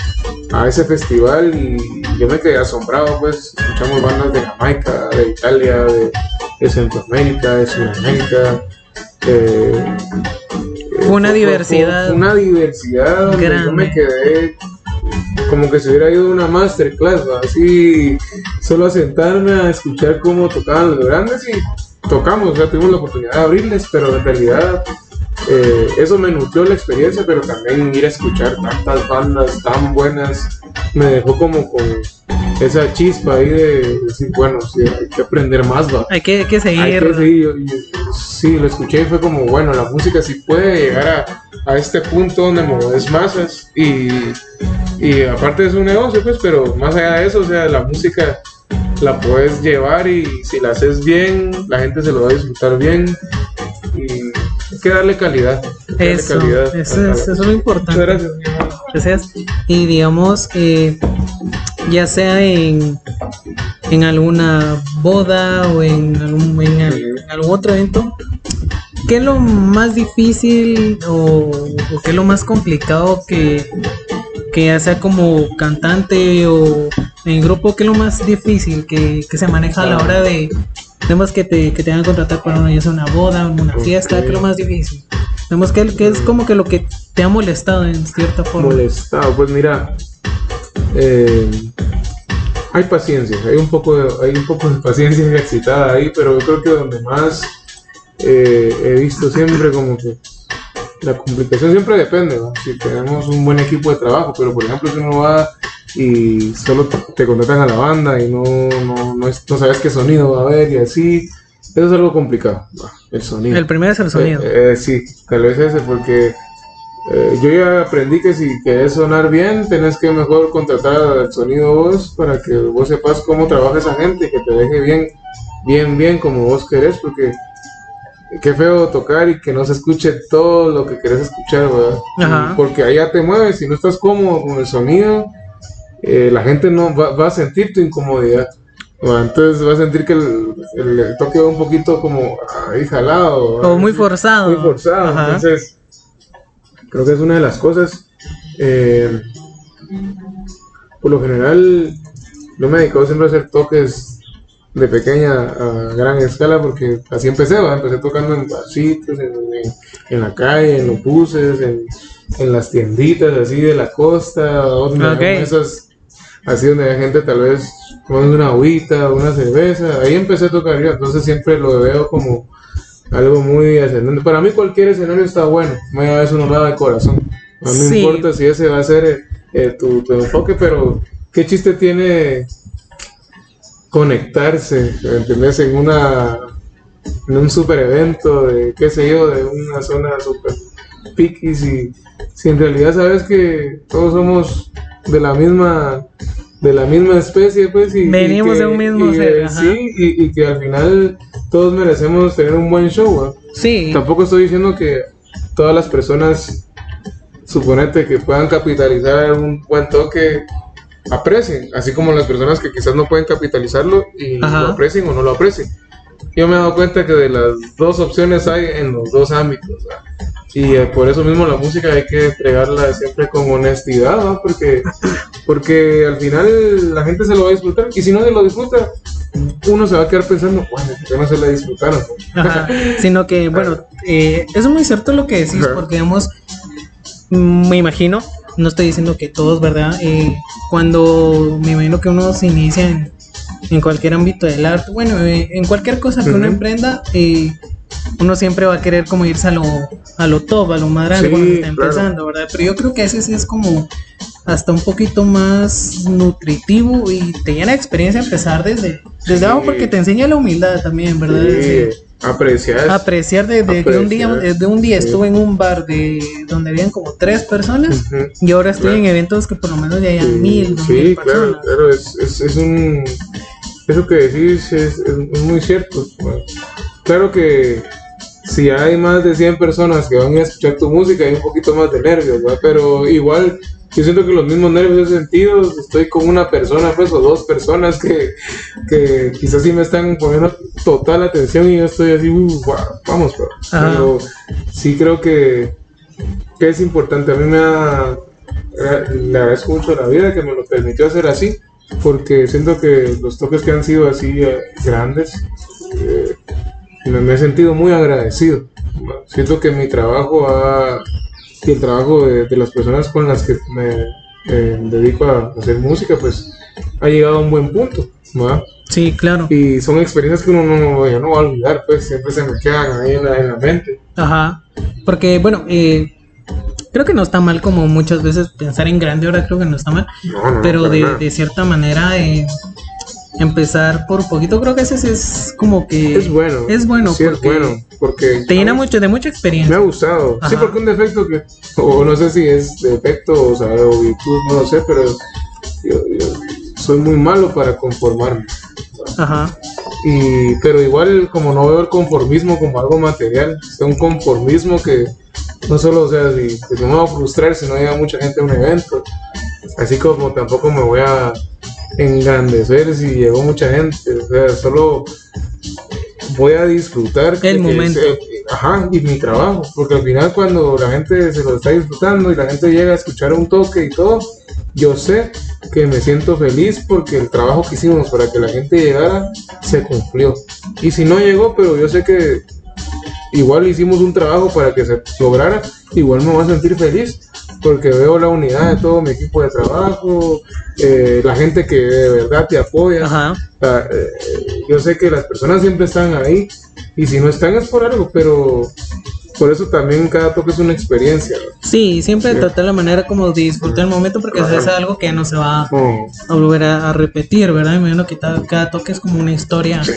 a ese festival y yo me quedé asombrado pues escuchamos bandas de Jamaica de Italia de, de Centroamérica de Sudamérica eh, Fue una diversidad una diversidad donde yo grande. me quedé como que se hubiera ido a una masterclass, ¿va? así solo a sentarme a escuchar cómo tocaban los grandes y tocamos, ya tuvimos la oportunidad de abrirles, pero en realidad eh, eso me nutrió la experiencia, pero también ir a escuchar tantas bandas tan buenas me dejó como con esa chispa ahí de decir, bueno, sí, hay que aprender más, va. Hay que, hay que seguir. Hay que seguir, yo- yo- sí, lo escuché y fue como, bueno, la música sí puede llegar a, a este punto donde mueves masas y, y aparte es un negocio, pues, pero más allá de eso, o sea, la música la puedes llevar y si la haces bien, la gente se lo va a disfrutar bien y hay que darle calidad. darle Eso, calidad eso, a es, eso es lo Muchas importante. gracias, mi amor. Gracias. Y digamos, eh, ya sea en, en alguna boda o en algún, en al- en algún otro evento, ¿qué es lo más difícil o, o qué es lo más complicado que, que ya sea como cantante o en grupo, qué es lo más difícil que, que se maneja a la hora de, tenemos que te, que te van a contratar para una, ya sea una boda una fiesta, Ok. qué es lo más difícil? Vemos que, que es como que lo que te ha molestado en cierta forma. molestado. Pues mira, eh, hay paciencia, hay un poco de, hay un poco de paciencia ejercitada ahí, pero yo creo que donde más eh, he visto siempre como que la complicación siempre depende, ¿no? si tenemos un buen equipo de trabajo, pero por ejemplo si uno va y solo te, contratan a la banda y no, no, no, es- no sabes qué sonido va a haber y así, eso es algo complicado, el sonido. El primero es el sonido. Eh, eh, sí, tal vez ese, porque eh, yo ya aprendí que si querés sonar bien, tenés que mejor contratar al sonido vos para que vos sepas cómo trabaja esa gente y que te deje bien, bien, bien como vos querés, porque qué feo tocar y que no se escuche todo lo que querés escuchar, ¿verdad? Ajá. Porque allá te mueves, si no estás cómodo con el sonido, eh, la gente no va, va a sentir tu incomodidad. ¿verdad? Entonces va a sentir que el, el- el toque va un poquito como ahí jalado. ¿verdad? O muy forzado. muy forzado. Ajá. Entonces, creo que es una de las cosas. eh, por lo general, no me he dedicado siempre a hacer toques de pequeña a gran escala porque así empecé, ¿va? empecé tocando en barcitos, en, en- en la calle, en los buses, en, en las tienditas así de la costa, donde Ok. había mesas así donde hay gente tal vez tomando una agüita, una cerveza, ahí empecé a tocar yo, entonces siempre lo veo como algo muy ascendente. Para mí cualquier escenario está bueno, me da eso uno lo da de corazón. No me Sí. importa si ese va a ser eh, eh, tu, tu enfoque, pero qué chiste tiene conectarse, ¿entendés? En una en un super evento de qué sé yo, de una zona super piquis y si en realidad sabes que todos somos de la misma de la misma especie, pues. Y, y Venimos que- de un mismo y, ser, eh. Sí, y, y que al final todos merecemos tener un buen show, ¿va? Sí, Tampoco estoy diciendo que todas las personas, suponete que puedan capitalizar un buen toque, aprecien, así como las personas que quizás no pueden capitalizarlo y Ajá. lo aprecien o no lo aprecien. Yo me he dado cuenta que de las dos opciones hay en los dos ámbitos. ¿va? Y eh, por eso mismo la música hay que entregarla siempre con honestidad, ¿va? porque, porque al final la gente se lo va a disfrutar y si no se lo disfruta, uno se va a quedar pensando, bueno, ¿por qué no se la disfrutaron? Ajá, sino que, bueno, eh, es muy cierto lo que decís, porque digamos, me imagino, no estoy diciendo que todos, ¿verdad? Eh, cuando me imagino que uno se inicia en, en cualquier ámbito del arte, bueno, eh, en cualquier cosa que uno emprenda, eh, uno siempre va a querer como irse a lo, a lo top, a lo más grande Sí, cuando está claro. empezando, ¿verdad? Pero yo creo que ese sí es como hasta un poquito más nutritivo y te llena de experiencia empezar desde, desde Sí. abajo porque te enseña la humildad también, ¿verdad? Sí, apreciar. apreciar de, de que un día de un día Sí. estuve en un bar de donde habían como tres personas y ahora estoy Claro. en eventos que por lo menos ya hayan Sí, mil, sí, mil claro, personas. claro, es, es, es un... Eso que decís es, es- es muy cierto. bueno. Claro que si hay más de 100 personas que van a escuchar tu música hay un poquito más de nervios, ¿verdad? Pero igual yo siento que los mismos nervios he sentido, estoy con una persona pues o dos personas que, que quizás sí me están poniendo total atención y yo estoy así, "Uh, vamos, pero, sí creo que, que es importante. A mí me ha, le agradezco mucho la vida que me lo permitió hacer así, porque siento que los toques que han sido así eh, grandes, eh, me, me he sentido muy agradecido. Siento que mi trabajo ha, y el trabajo de, de las personas con las que me eh, dedico a hacer música, pues ha llegado a un buen punto. ¿va? Sí, claro. Y son experiencias que uno no, ya no va a olvidar, pues siempre se me quedan ahí en la, en la mente. Ajá. Porque, bueno, eh, creo que no está mal como muchas veces pensar en grande, ahora creo que no está mal. No, no, pero de, de cierta manera, eh, empezar por poquito, creo que ese sí es como que... Es bueno. Es bueno Sí, es porque bueno. Porque te llena mucho de mucha Me ha experiencia. gustado. Sí, Ajá. porque un defecto que, o no sé si es defecto o, sabe, o virtud, no lo sé, pero yo, yo soy muy malo para conformarme. Ajá. Y, pero igual, como no veo el conformismo como algo material, es un conformismo que no solo, o sea, si, si no me va a frustrar si no llega mucha gente a un evento, así como tampoco me voy a engrandecer si llegó mucha gente, o sea, solo voy a disfrutar que momento. se- ajá, y mi trabajo, porque al final cuando la gente se lo está disfrutando y la gente llega a escuchar un toque y todo, yo sé que me siento feliz porque el trabajo que hicimos para que la gente llegara se cumplió. Y si no llegó, pero yo sé que igual hicimos un trabajo para que se lograra, igual me voy a sentir feliz porque veo la unidad de todo mi equipo de trabajo, eh, la gente que de verdad te apoya. Ajá. Eh, yo sé que las personas siempre están ahí y si no están es por algo, pero por eso también cada toque es una experiencia. Sí, siempre Sí. tratar la manera como de disfrutar el momento porque Ajá. es algo que no se va a volver a, a repetir, ¿verdad? Me imagino que cada, cada toque es como una historia sí,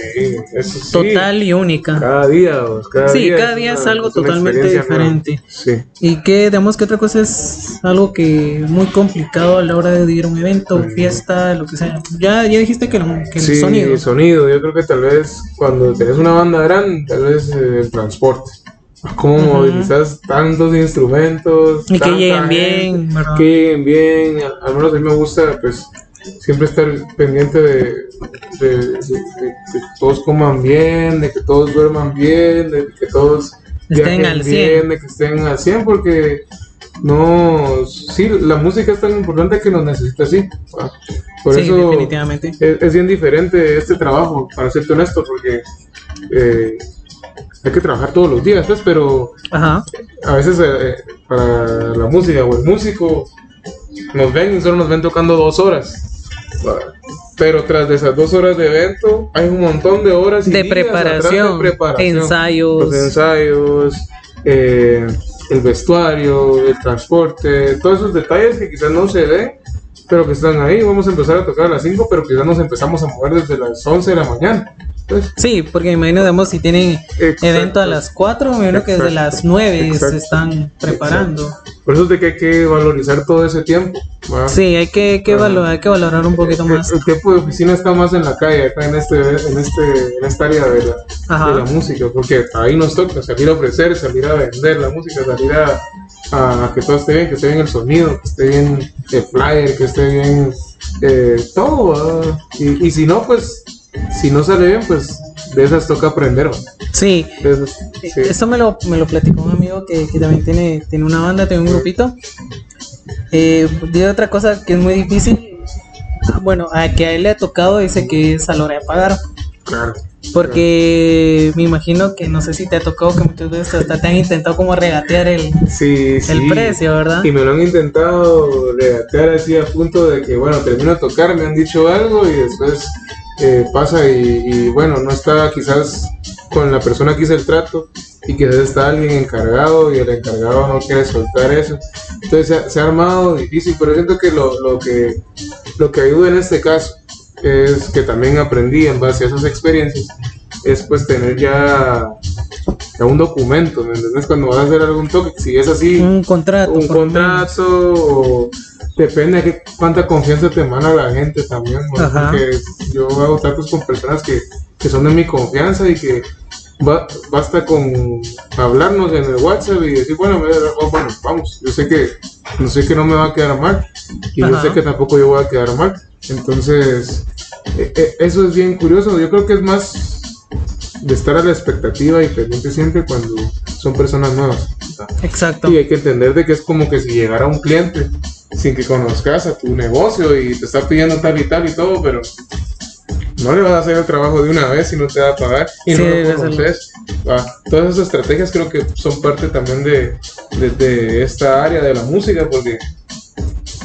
eso sí. total y única. Cada día, vos, cada Sí, día. cada día es una- algo totalmente diferente. Sí. Y que, digamos que otra cosa es algo que muy complicado a la hora de ir a un evento, fiesta, lo que sea. Ya, ya dijiste que, lo- que el sí, sonido. sonido. Yo creo que tal vez cuando tenés una banda grande, tal vez eh, el transporte. Cómo Ujú. movilizas tantos instrumentos. Y que lleguen gente, bien, ¿verdad? Que lleguen bien. Al- menos a mí me gusta, pues, siempre estar pendiente de, de- de- de que todos coman bien, de que todos duerman bien, de que todos Estén al 100. bien, de que estén al 100, porque no, sí, la música es tan importante que nos necesita así. ¿va? Por sí, eso definitivamente. es, es bien diferente este trabajo, para serte honesto, porque eh, hay que trabajar todos los días, pues, pero Ajá. a veces eh, para la música o el músico nos ven y solo nos ven tocando dos horas. Pero tras de esas dos horas de evento hay un montón de horas y De días preparación, de preparación. ensayos. Los ensayos, eh, el vestuario, el transporte, todos esos detalles que quizás no se ven, pero que están ahí. Vamos a empezar a tocar a las 5, pero quizás nos empezamos a mover desde las 11 de la mañana. Pues, Sí, porque me imagino, digamos, si tienen Exacto. evento a las 4, me imagino que desde las 9 se están preparando. por eso es de que hay que valorizar todo ese tiempo. Sí, hay que, que, Ajá. valo- hay que valorar un poquito El- más. El, tiempo de oficina está más en la calle, acá en este, en este, en esta área de la, Ajá. de la música, porque ahí nos toca salir a ofrecer, salir a vender la música, salir a, a que todo esté bien, que esté bien el sonido, que esté bien el flyer, que esté bien eh, todo. Y, y si no, pues, si no sale bien, pues de esas toca aprender. Sí, De esas, sí. Eso me lo, me lo platicó un amigo que, que también tiene, tiene una banda, tiene un grupito. Eh, otra cosa que es muy difícil. Bueno, a que a él le ha tocado, dice que es a la hora de pagar. Claro. Porque me imagino que no sé si te ha tocado que muchas veces hasta te han intentado como regatear el, Sí, sí. el precio, ¿verdad? Y me lo han intentado regatear así a punto de que, bueno, termino de tocar, me han dicho algo y después eh, pasa y, y, bueno, no está quizás con la persona que hizo el trato y quizás está alguien encargado y el encargado no quiere soltar eso. Entonces se ha, se ha armado difícil, pero siento que lo, lo que lo que ayuda en este caso es que también aprendí en base a esas experiencias es pues tener ya, un documento, ¿me entiendes? Cuando vas a hacer algún toque, si es así, Un contrato. un contrato o depende de qué, cuánta confianza te emana la gente también porque yo hago tratos con personas que, que son de mi confianza y que ba- basta con hablarnos en el WhatsApp y decir bueno, me- oh, bueno vamos yo sé que yo sé que no me va a quedar mal y yo sé que tampoco yo voy a quedar mal entonces e- e- eso es bien curioso. Yo creo que es más de estar a la expectativa y pendiente siempre cuando son personas nuevas. Exacto. y hay que entender de que es como que si llegara un cliente sin que conozcas a tu negocio y te está pidiendo tal y tal y todo, pero no le vas a hacer el trabajo de una vez y no te va a pagar y Sí, no lo conoces. Ah, todas esas estrategias creo que son parte también de, de- de esta área de la música porque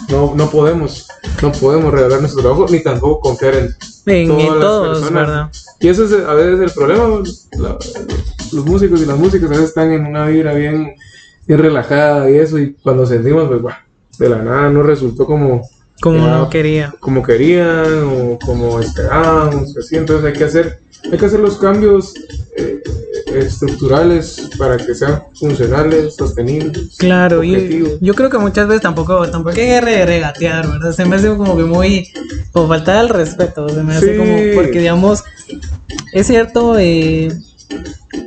no, no podemos no podemos regalar nuestro trabajo ni tampoco confiar en En, todas en las todos, personas. ¿verdad? Y eso es a veces el problema. la- los músicos y las músicas a veces están en una vibra bien, bien relajada y eso, y cuando sentimos, pues, bah, de la nada no resultó como, Como Ya. no quería. como querían o como esperábamos, así. Entonces hay que hacer, hay que hacer los cambios eh, estructurales para que sean funcionales, sostenibles. Claro, y yo creo que muchas veces tampoco, tampoco hay que re- regatear, ¿verdad? Se me hace como que muy, como falta el respeto, se me hace como, porque digamos, es cierto, eh,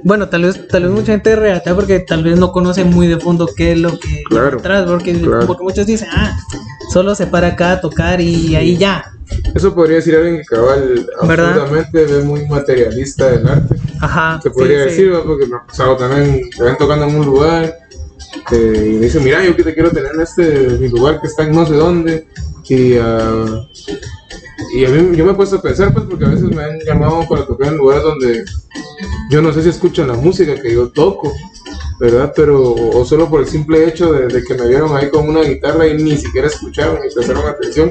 bueno, tal vez, tal vez mucha gente regatea porque tal vez no conoce muy de fondo qué es lo que Claro, detrás, porque, claro. porque muchos dicen, ah, solo se para acá a tocar y ahí ya, Eso podría decir alguien que cabal absolutamente ve muy materialista del arte. ajá. se sí, podría sí. decir, ¿va? porque me ha pasado también, te ven tocando en un lugar eh, y me dicen, mira, yo que te quiero tener en este mi lugar que está en no sé dónde. Y, ah, y a mí yo me he puesto a pensar, pues, porque a veces me han llamado para tocar en lugares donde yo no sé si escuchan la música que yo toco, ¿verdad? Pero, o, solo por el simple hecho de, que me vieron ahí con una guitarra y ni siquiera escucharon ni prestaron atención.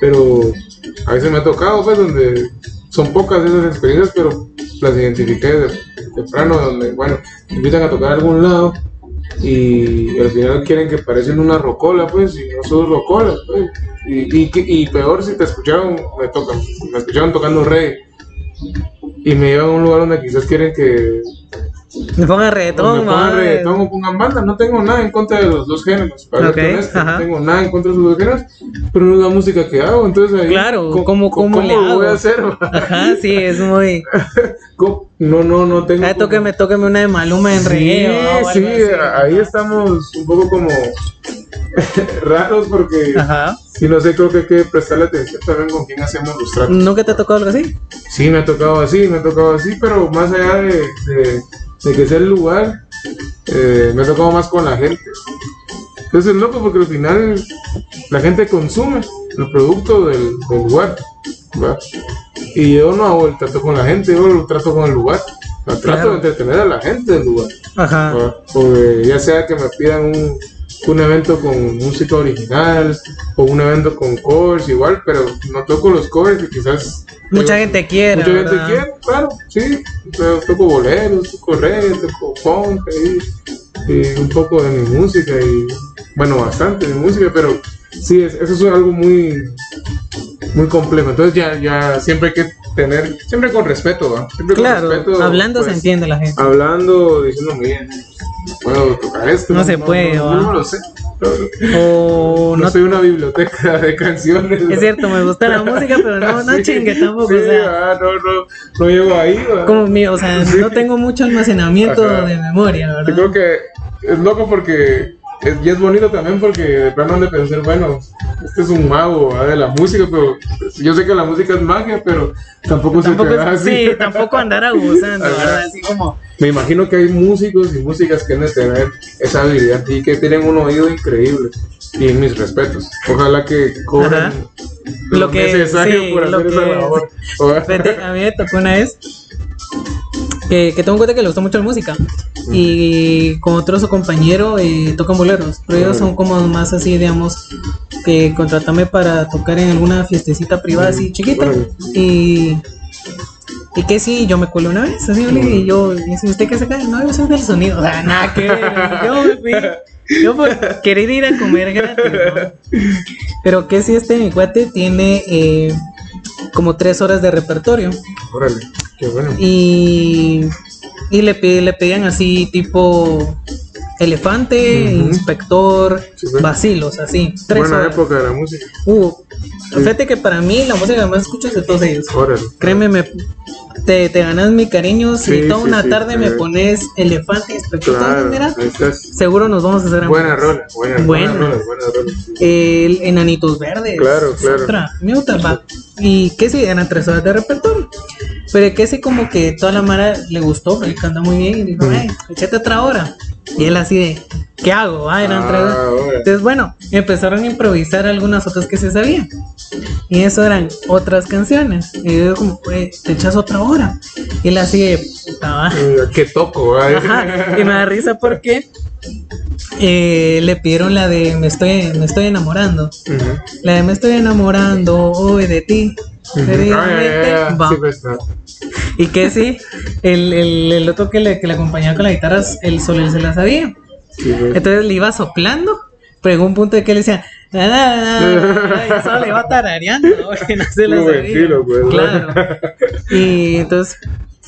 Pero a veces me ha tocado, pues, donde son pocas esas experiencias, pero las identifiqué de temprano, donde, bueno, te invitan a tocar a algún lado y al final quieren que parecen una rocola, pues, y no son rocolas, pues. Y, y peor si te escucharon, me tocan, me escucharon tocando reggae y me llevan a un lugar donde quizás quieren que Me pongan reggaetón, me pongan reggaetón o pongan banda, no tengo nada en contra de los dos géneros, para Ok, ser honesto, no tengo nada en contra de los dos géneros, pero no es la música que hago, entonces ahí, Claro, ¿cómo, ¿cómo- cómo le lo voy a hacer? Ajá, sí, es muy... ¿Cómo? No, no, no tengo. Ah, tóqueme, tóqueme una de Maluma en Sí, reggae sí, ahí estamos un poco como raros porque Ajá. si no sé, creo que hay que prestarle atención también con quién hacemos los tratos. ¿Nunca te ha tocado algo así? Sí, me ha tocado así, me ha tocado así, pero más allá de, de- de que sea el lugar, eh, me ha tocado más con la gente. Entonces es loco porque al final la gente consume el producto del, del lugar. ¿va? Y yo no hago el trato con la gente, yo lo trato con el lugar. Trato Claro. de entretener a la gente del lugar. Ajá. de- ya sea que me pidan un, un evento con música original o un evento con covers igual, pero no toco los covers que quizás Mucha yo- gente quiere. Mucha gente quiere, claro, sí. Yo toco boleros, toco reggae, toco ahí, y un poco de mi música y bueno, bastante de mi música, pero sí, es- eso es algo muy muy complejo. Entonces ya, ya siempre hay que tener, siempre con respeto, ¿va? Siempre con Claro, respeto, hablando se pues, entiende la gente. Hablando, diciendo, miren, puedo tocar esto. No se puede, no, ¿va? no, lo sé. No, O no no, soy una biblioteca de canciones. es cierto, me gusta la música, pero no, no Sí, chingue tampoco, sí, o sea, ah, no, no, no llego ahí. ¿va? como mi, o sea, no tengo mucho almacenamiento Ajá. de memoria, Yo ¿verdad? creo que es loco porque es, y es bonito también porque de plano han de pensar, bueno, este es un mago ¿va? de la música, pero yo sé que la música es magia, pero tampoco, Tampoco, se te da así. sí, tampoco andar abusando. ¿verdad? Así como, Me imagino que hay músicos y músicas que han de tener esa habilidad y que tienen un oído increíble. Y mis respetos. Ojalá que cobren lo, Lo que- necesario sí, por lo hacer esa labor. a mí me tocó una vez que, que tengo en cuenta que le gusta mucho la música. Y con otro su compañero eh, tocan boleros. Pero ellos son como más así, digamos, que contratame para tocar en alguna fiestecita privada así chiquita. Y. Y que sí, yo me colé una vez, así, y yo, y dice, ¿usted qué saca? No, yo soy del sonido, o sea, nada que ver, yo fui, yo por querer ir a comer gratis, ¿no? Pero que si este mi cuate tiene eh, como tres horas de repertorio Órale, qué bueno. y, y le, le pedían así tipo elefante, inspector, Sí, bueno. vacilos, así. Tres Buena horas. época de la música. Uh, fíjate que para mí la música que más escucho es de todos ellos. Órale. Créeme, me, te, te ganas mi cariño si Sí, toda una tarde me pones elefante, inspector, Claro, mira, seguro nos vamos a hacer Buena amigos. rola, buena, Buena. buena rola, buena rola. El Enanitos Verdes. Claro, claro. Otra. Mi otra. Y que sí, eran tres horas de repertorio. Pero que sí, como que toda la mara le gustó, él canta muy bien. Y dijo, hey, échate otra hora. Y él así de, ¿qué hago? Ah, eran Ah, tres. Entonces, bueno, empezaron a improvisar algunas otras que se sabían. Y eso eran otras canciones. Y yo como, pues, te echas otra hora. Y él así de, puta. Eh, ¿Qué toco? ay? Ajá, y me da risa porque eh, le pidieron la de me estoy, me estoy enamorando. La de me estoy enamorando hoy de ti. Y que sí, el, el, el otro que le, que le acompañaba con la guitarra, el solo él se la sabía. Sí, pues. Entonces le iba soplando, pero llegó un punto de que él decía, y solo le iba tarareando, porque no se la Muy buen sabía. tiro, pues. Claro. Y entonces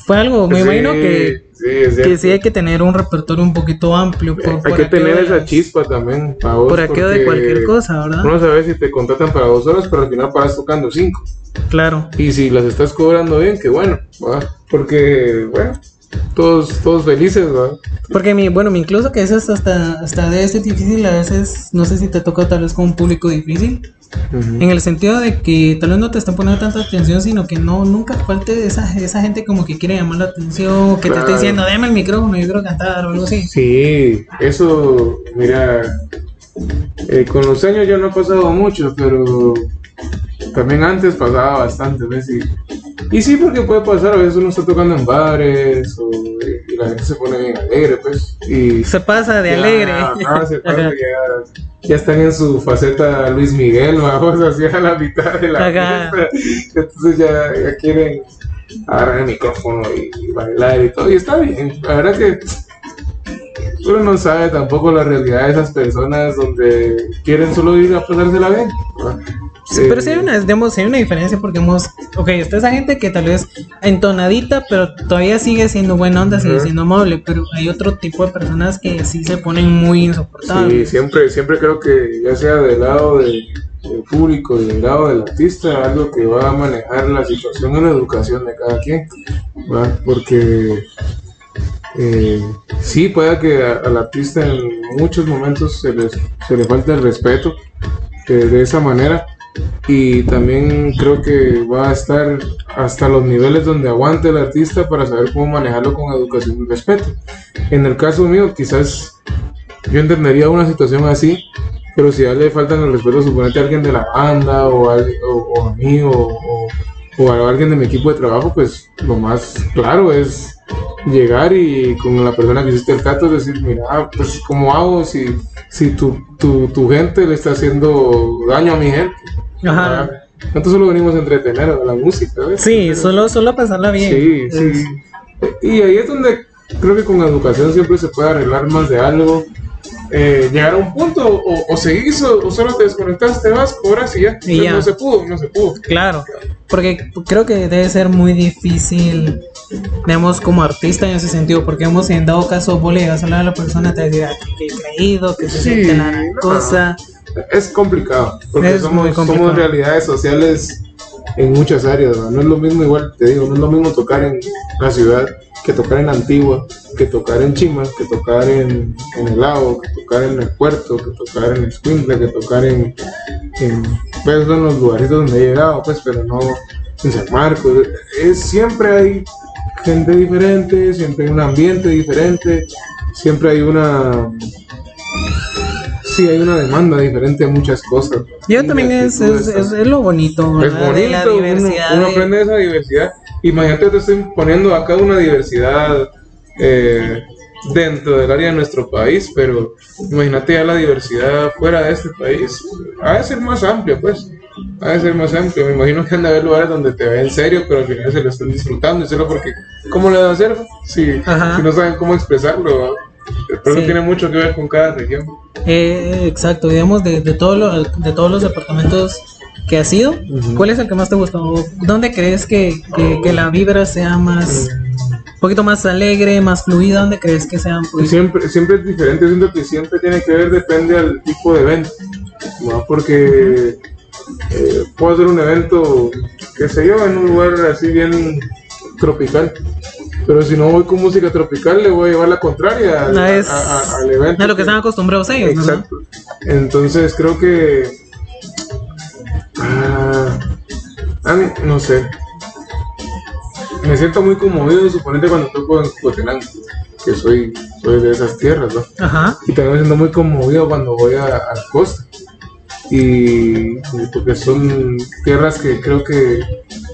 fue algo, me Sí, imagino que, sí, que sí hay que tener un repertorio un poquito amplio. Por, Hay por que tener de esa chispa también. pa' vos, Por aquello de cualquier cosa, ¿verdad? Uno sabe si te contratan para dos horas, pero al final paras tocando cinco. Claro. Y si las estás cobrando bien, que bueno, ¿va? Porque, bueno, todos, todos felices, ¿va? Porque mi, bueno, incluso que eso es hasta, hasta debe ser difícil a veces, no sé si te toca tal vez con un público difícil, En el sentido de que tal vez no te están poniendo tanta atención, sino que no, nunca falte esa, esa gente como que quiere llamar la atención, que te está diciendo, dame el micrófono, yo quiero cantar o algo así. Sí, eso, mira, eh, con los años ya no ha pasado mucho, pero también antes pasaba bastante, ¿ves? Y, y sí, porque puede pasar, a veces uno está tocando en bares o, y la gente se pone bien alegre, pues. Y Se pasa de ya, alegre. se pasa, ya, ya están en su faceta Luis Miguel, vamos, así a la mitad de la Ajá. fiesta. Entonces ya, ya quieren agarrar el micrófono y, y bailar y todo. Y está bien, la verdad que uno no sabe tampoco la realidad de esas personas donde quieren solo ir a pasársela bien. ¿verdad? Sí, pero sí hay una, digamos, sí hay una diferencia porque hemos, ok, está esa gente que tal vez entonadita, pero todavía sigue siendo buena onda, sigue siendo amable, pero hay otro tipo de personas que sí se ponen muy Sí, insoportables. siempre, siempre creo que ya sea del lado de- del público y del lado del artista, algo que va a manejar la situación en la educación de cada quien, ¿verdad? porque eh, sí puede que a- al artista en muchos momentos se, les, se le falta el respeto eh, de esa manera y también creo que va a estar hasta los niveles donde aguante el artista para saber cómo manejarlo con educación y respeto. En el caso mío, quizás yo entendería una situación así, pero si ya le faltan el respeto, suponete a alguien de la banda o, a, o, a mí o- o a alguien de mi equipo de trabajo, pues lo más claro es llegar y con la persona que hiciste el trato decir, mira, pues ¿cómo hago si, si tu, tu, tu gente le está haciendo daño a mi gente? Ajá. Nosotros solo venimos a entretener a la música, ¿ves? Sí, solo, solo pasarla bien. Sí, sí. Y ahí es donde creo que con educación siempre se puede arreglar más de algo. Eh, llegar a un punto, o, o seguís, o, o solo te desconectas, te vas, cobras y ya. Y ya. No se pudo, no se pudo. Claro, porque creo que debe ser muy difícil digamos, como artista en ese sentido, porque hemos en dado caso, vos le llegas a hablar a la persona, te dirá que, que creído, que se Sí, siente la no. cosa. Es complicado, porque Es somos, complicado. somos realidades sociales en muchas áreas. ¿no? No es lo mismo, igual te digo, no es lo mismo tocar en la ciudad que tocar en Antigua, que tocar en Chimas, que tocar en, en el lago, que tocar en el puerto, que tocar en Escuintla, que tocar en, en pues, son los lugares donde he llegado, pues, pero no en San Marcos. Es, siempre hay gente diferente, siempre hay un ambiente diferente, siempre hay una sí hay una demanda diferente de muchas cosas. Yo también es, es, es, es lo bonito, es ¿verdad? de la bonito, uno-. Uno, de- aprende esa diversidad. Imagínate, te estoy poniendo acá una diversidad eh, dentro del área de nuestro país, pero imagínate ya la diversidad fuera de este país. Ha de ser más amplia, pues. Ha de ser más amplia. Me imagino que han de haber lugares donde te ven en serio, pero al final se lo están disfrutando. Y solo porque, ¿cómo le van a hacer? Si, Ajá. si no saben cómo expresarlo. Pero Sí. tiene mucho que ver con cada región. Eh, exacto, digamos, de, de, todo lo- de todos los departamentos que has ido. ¿cuál es el que más te gustó? ¿Dónde crees que, que, que la vibra sea más, un poquito más alegre, más fluida? ¿Dónde crees que sea poquito- Siempre, siempre es diferente, siento que siempre tiene que ver, depende del tipo de evento, ¿no? porque eh, puedo hacer un evento, qué sé yo, en un lugar así bien tropical, pero si no voy con música tropical le voy a llevar la contraria al, No es- a- a- al evento. a lo que están acostumbrados ellos, ¿no? Exacto. Entonces creo que... ah, a mí, no sé. Me siento muy conmovido, suponete, cuando toco en Cotenango, que soy, soy de esas tierras, ¿no? Ajá. Y también me siento muy conmovido cuando voy a, a la costa. Y, porque son tierras que creo que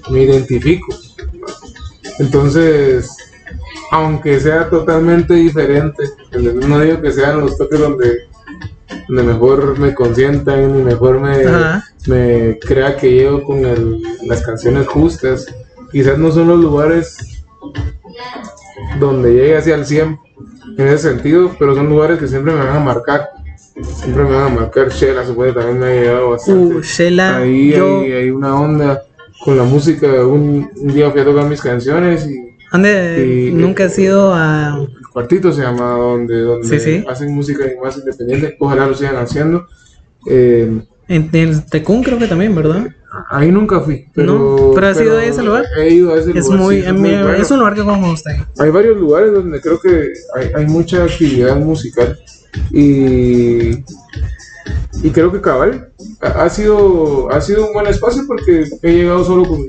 me identifico. Entonces, aunque sea totalmente diferente, no digo que sean los toques donde, donde mejor me consientan y mejor me, Ajá. me crea que llego con el- las canciones justas. Quizás no son los lugares donde llegue hacia el 100 en ese sentido, pero son lugares que siempre me van a marcar. Siempre me van a marcar. Shela, que también me ha llegado bastante. Uh, Shela, Ahí yo, hay, hay una onda con la música. Un, un día fui a tocar mis canciones y ¿dónde y- nunca has ido a... el cuartito se llama donde, donde Sí, sí. hacen música más independiente. Ojalá lo sigan haciendo. Eh, En el Tecún creo que también, ¿verdad? ahí nunca fui. Pero, No, ¿pero has ido a ese lugar? He ido a ese Es lugar. muy, sí, mí- bueno. es un lugar que como me gusta. Hay varios lugares donde creo que hay, hay mucha actividad musical y, y creo que Cabal ha, sido, ha sido un buen espacio porque he llegado solo con,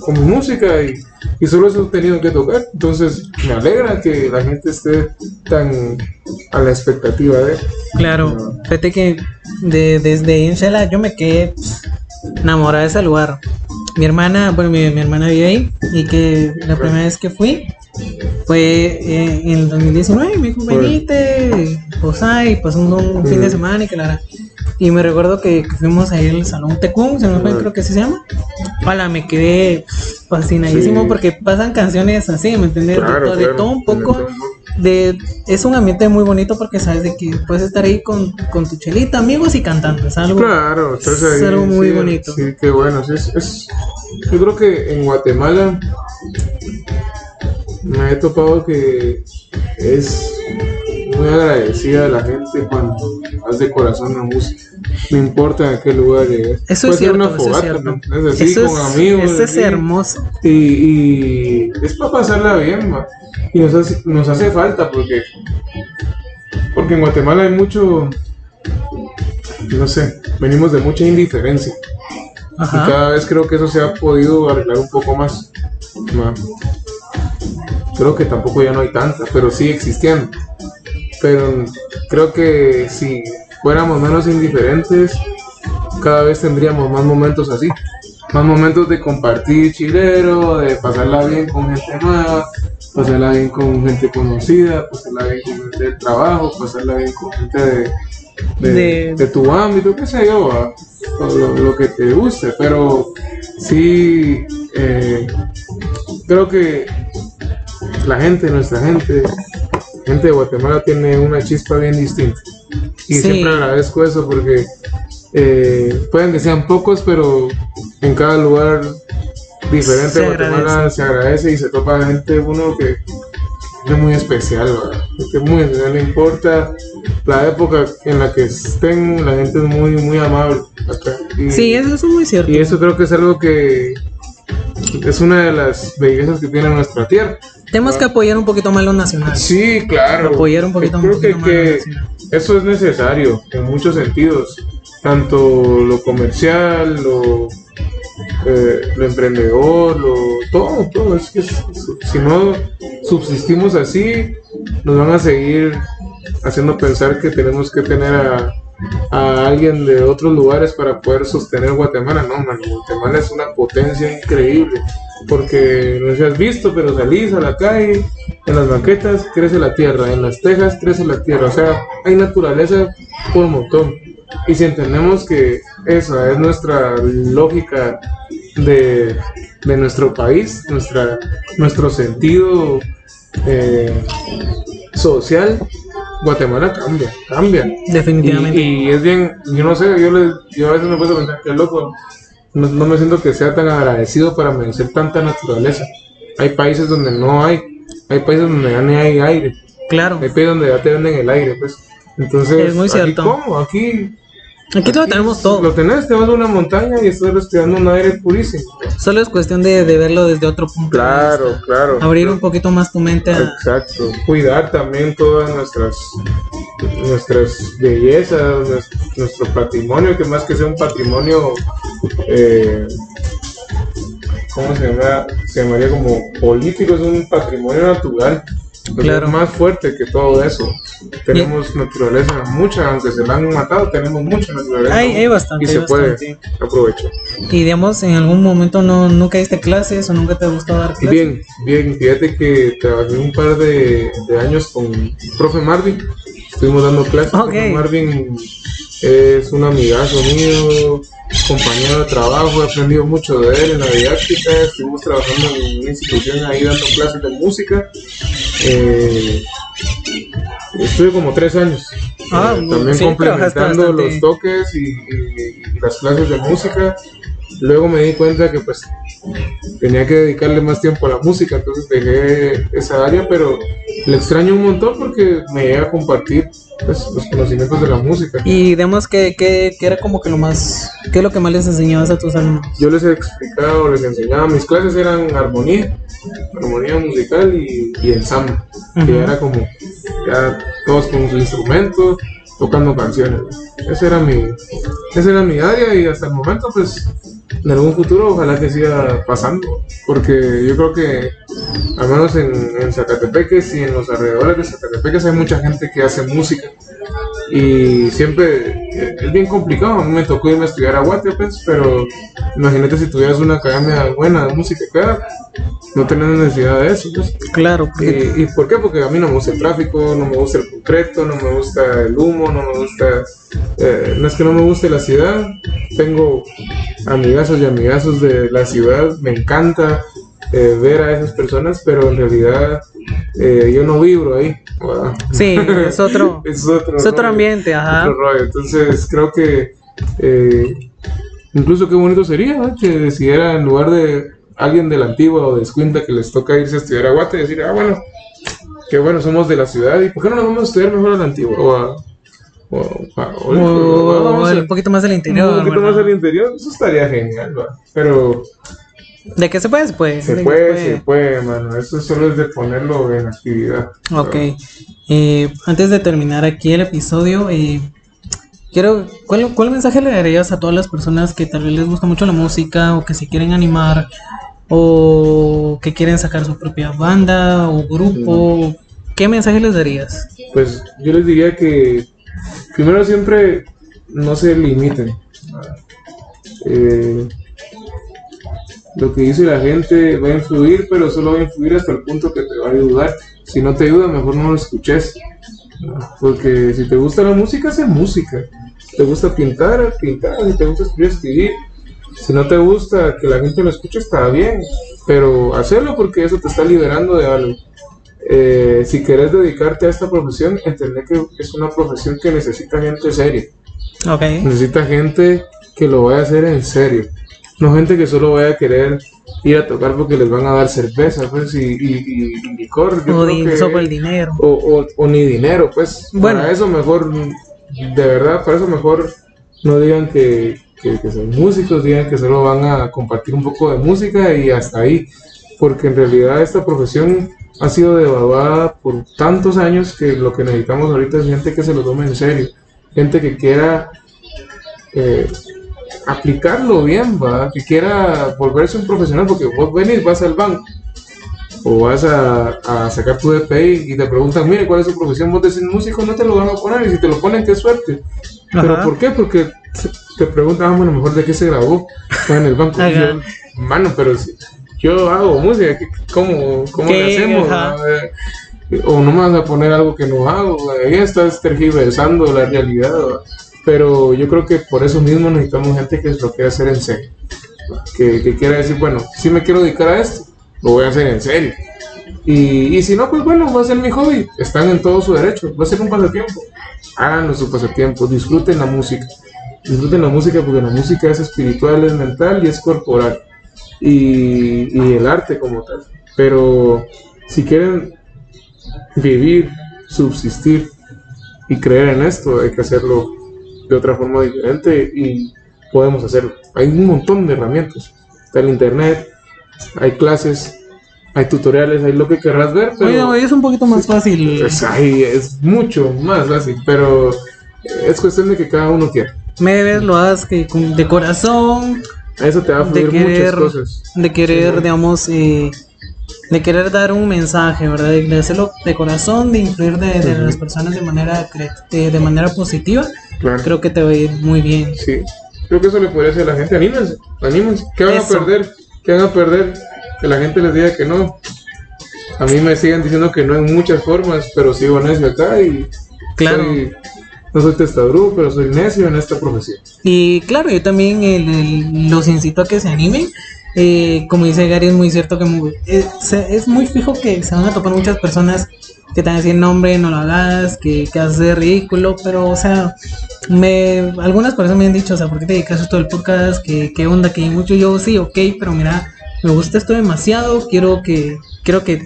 con mi música y, y solo eso he tenido que tocar. Entonces me alegra que la gente esté tan a la expectativa de... Claro, fíjate que de, desde Shela yo me quedé enamorada de ese lugar. Mi hermana, bueno, mi, mi hermana vive ahí y que la primera vez que fui fue eh, en el 2019. Me dijo, venite, posá y pasando un fin de semana y que la. Y me recuerdo que, que fuimos ahí al Salón Tecum, se me fue, creo que así se llama. Hola, me quedé fascinadísimo Sí. porque pasan canciones así, ¿me entiendes? De Claro, de, claro, todo un de poco todo. de es un ambiente muy bonito porque sabes de que puedes estar ahí con, con tu chelita, amigos y cantando. Es algo. Claro, estás es ahí, algo muy sí, bonito. Sí, qué bueno. es, es- yo creo que en Guatemala me he topado que es muy agradecida la gente cuando hace corazón la música. No importa en qué lugar llegues. Eso Puede es cierto, una eso es cierto. ¿no? Es así, Eso con es, amigos. eso es hermoso. Y, y es para pasarla bien, ma. Y nos hace, nos hace falta porque, porque en Guatemala hay mucho, no sé, venimos de mucha indiferencia. Y Ajá. cada vez creo que eso se ha podido arreglar un poco más. ma. Creo que tampoco ya no hay tanta, pero sigue existiendo. Pero creo que si fuéramos menos indiferentes, cada vez tendríamos más momentos así. Más momentos de compartir chilero, de pasarla bien con gente nueva, pasarla bien con gente conocida, pasarla bien con gente del trabajo, pasarla bien con gente de, de, De- de tu ámbito, qué sé yo, lo que te guste. Pero sí, eh, creo que la gente, nuestra gente, gente de Guatemala tiene una chispa bien distinta. Y Sí. siempre agradezco eso porque eh, pueden que sean pocos, pero en cada lugar diferente Se Guatemala, agradece. se agradece y se topa gente uno que es muy especial, ¿verdad? es muy especial, no importa la época en la que estén, la gente es muy, muy amable acá. Y- Sí, eso es muy cierto. y eso creo que es algo que es una de las bellezas que tiene nuestra tierra. Tenemos que apoyar un poquito más lo nacional. Sí, claro. Apoyar un poquito- Creo un que, poquito más que nacional. eso es necesario en muchos sentidos, tanto lo comercial, lo, eh, lo emprendedor, lo, todo, todo. Es que si no subsistimos así, nos van a seguir haciendo pensar que tenemos que tener a, a alguien de otros lugares para poder sostener Guatemala. No, mano, Guatemala es una potencia increíble. Porque no has visto, pero salís a la calle, en las banquetas crece la tierra, en las tejas crece la tierra. O sea, hay naturaleza por montón. Y si entendemos que esa es nuestra lógica de, de nuestro país, nuestra, nuestro sentido eh, social, Guatemala cambia, cambia. Definitivamente. Y, y es bien, yo no sé, yo, le, yo a veces me puedo pensar que loco, no, no me siento que sea tan agradecido para merecer tanta naturaleza. Hay países donde no hay, hay países donde ya ni hay aire, Claro. hay países donde ya te venden el aire, pues. Entonces, Es muy aquí cierto. ¿cómo? Aquí, Aquí lo tenemos Lo todo. tenés, te vas a una montaña y estás respirando un aire purísimo. Solo es cuestión de, de verlo desde otro punto. de vista. claro. Abrir un poquito más tu mente a... Exacto. Cuidar también todas nuestras nuestras bellezas, nues- nuestro patrimonio, que más que sea un patrimonio, eh, ¿cómo se llama? Se llamaría como político, es un patrimonio natural. Claro. Es más fuerte que todo eso. Tenemos naturaleza, mucha, aunque se la han matado, tenemos mucha naturaleza. Hay- hay bastante, Y se puede aprovechar. Y digamos, en algún momento no, nunca diste clases o nunca te gustó dar clases. Bien, bien, fíjate que trabajé un par de, de años con profe Marvin, estuvimos dando clases. Ok. Profe Marvin es un amigazo mío, compañero de trabajo, he aprendido mucho de él en la didáctica, estuvimos trabajando en una institución ahí dando clases de música. Eh, estuve como tres años. Ah, eh, también sí, complementando los toques y, y- y las clases de música. Luego me di cuenta que pues tenía que dedicarle más tiempo a la música, entonces dejé esa área, pero le extraño un montón porque me llega a compartir pues, los conocimientos de la música. Y digamos que, que, que era como que lo más... ¿Qué es lo que más les enseñabas a tus alumnos? Yo les he explicado, les enseñaba, mis clases eran armonía, armonía musical y, y ensamble, Ujú. que era como ya todos con su instrumento, tocando canciones. Ese era mi, ese era mi área y hasta el momento pues en algún futuro ojalá que siga pasando, porque yo creo que al menos en, en Zacatepeques y en los alrededores de Zacatepeques hay mucha gente que hace música y siempre es bien complicado. A mí me tocó irme a estudiar a Guate, pues, pero imagínate si tuvieras una academia buena de música acá, no tenés necesidad de eso. Pues. Claro, porque ¿Y, ¿Y por qué? Porque a mí no me gusta el tráfico, no me gusta el concreto, no me gusta el humo, no me gusta. eh, no es que no me guste la ciudad, tengo amigazos y amigazos de la ciudad, me encanta eh, ver a esas personas, pero en realidad eh, yo no vibro ahí. ¿verdad? sí, es otro, es otro, es otro ambiente, ajá. otro rollo. Entonces creo que eh, incluso qué bonito sería ¿no? que decidiera en lugar de alguien de la antigua o de Escuinta que les toca irse a estudiar a Guate, decir, ah, bueno, qué bueno, somos de la ciudad y ¿por qué no nos vamos a estudiar mejor a la antigua? O a, o a- o- O, a- un poquito más del interior. un poquito más al interior, eso estaría genial, pero ¿De qué se puede? Se puede. se de que puede, se puede, mano, eso solo es de ponerlo en actividad. Ok. Eh, antes de terminar aquí el episodio, eh, quiero, ¿cuál, ¿cuál mensaje le darías a todas las personas que tal vez les gusta mucho la música o que se quieren animar o que quieren sacar su propia banda o grupo? ¿Qué mensaje les darías? Pues yo les diría que primero siempre no se limiten. Eh, lo que dice la gente va a influir, pero solo va a influir hasta el punto que te va a ayudar. Si no te ayuda, mejor no lo escuches. Porque si te gusta la música, haz música. Si te gusta pintar, pintar. Si te gusta escribir, escribir. Si no te gusta que la gente lo escuche, está bien. Pero hacerlo porque eso te está liberando de algo. Eh, si quieres dedicarte a esta profesión, entender que es una profesión que necesita gente seria. Ok. Necesita gente que lo vaya a hacer en serio. No gente que solo vaya a querer ir a tocar porque les van a dar cerveza, pues, y, y, y- licor. Yo O creo que- el dinero. o, o- o ni dinero, pues. Bueno. Para eso mejor, de verdad, para eso mejor no digan que, que, que son músicos, digan que solo van a compartir un poco de música y hasta ahí. Porque en realidad esta profesión ha sido devaluada por tantos años que lo que necesitamos ahorita es gente que se lo tome en serio. Gente que quiera eh, aplicarlo bien, ¿va? que quiera volverse un profesional, porque vos venís, vas al banco o vas a, a sacar tu DPI y te preguntan, mire, ¿cuál es su profesión? Vos decís músico, no te lo van a poner, y si te lo ponen, qué suerte. ¿Pero por qué? Porque te preguntan, ah, bueno, mejor de qué se grabó en el banco. Yo, Mano, pero si yo hago música, ¿qué- ¿cómo, cómo le hacemos? O no me vas a poner algo que no hago, ahí estás tergiversando la realidad. ¿va? Pero yo creo que por eso mismo necesitamos gente que lo quiera hacer en serio. Que, quiera decir, bueno, si me quiero dedicar a esto, lo voy a hacer en serio. Y, y si no, pues bueno, va a ser mi hobby. Están en todo su derecho. Va a ser un pasatiempo. Háganlo su pasatiempo. Disfruten la música. Disfruten la música porque la música es espiritual, es mental y es corporal. Y, y el arte como tal. Pero si quieren vivir, subsistir y creer en esto, hay que hacerlo de otra forma diferente y podemos hacerlo. Hay un montón de herramientas. Está el internet, hay clases, hay tutoriales, hay lo que querrás ver, pero Oye, oye, es un poquito más fácil. pues, ay, es mucho más fácil, pero es cuestión de que cada uno quiera. Me debes, lo hagas que de corazón, eso te va a de fluir querer, muchas cosas. de querer, Sí. digamos, eh, de querer dar un mensaje, ¿verdad? De, de hacerlo de corazón, de influir de, de las personas de manera, de, de manera positiva. Claro. Creo que te va a ir muy bien. Sí, creo que eso le podría decir a la gente, anímense, anímense, ¿qué van Eso. a perder? ¿Qué van a perder? Que la gente les diga que no. A mí me siguen diciendo que no en muchas formas, pero sigo necio acá y Claro. soy- no soy testarudo, pero soy necio en esta profesión. Y claro, yo también el- el- los incito a que se animen. Eh, como dice Gary, es muy cierto que muy- se- es muy fijo que se van a topar muchas personas que te van a decir, no hombre, no lo hagas, que, que haces ridículo, pero o sea, me, algunas personas me han dicho, o sea, ¿por qué te dedicas a esto del podcast? ¿Qué, qué onda? Que hay mucho, yo sí, ok, pero mira, me gusta esto demasiado, quiero que, quiero que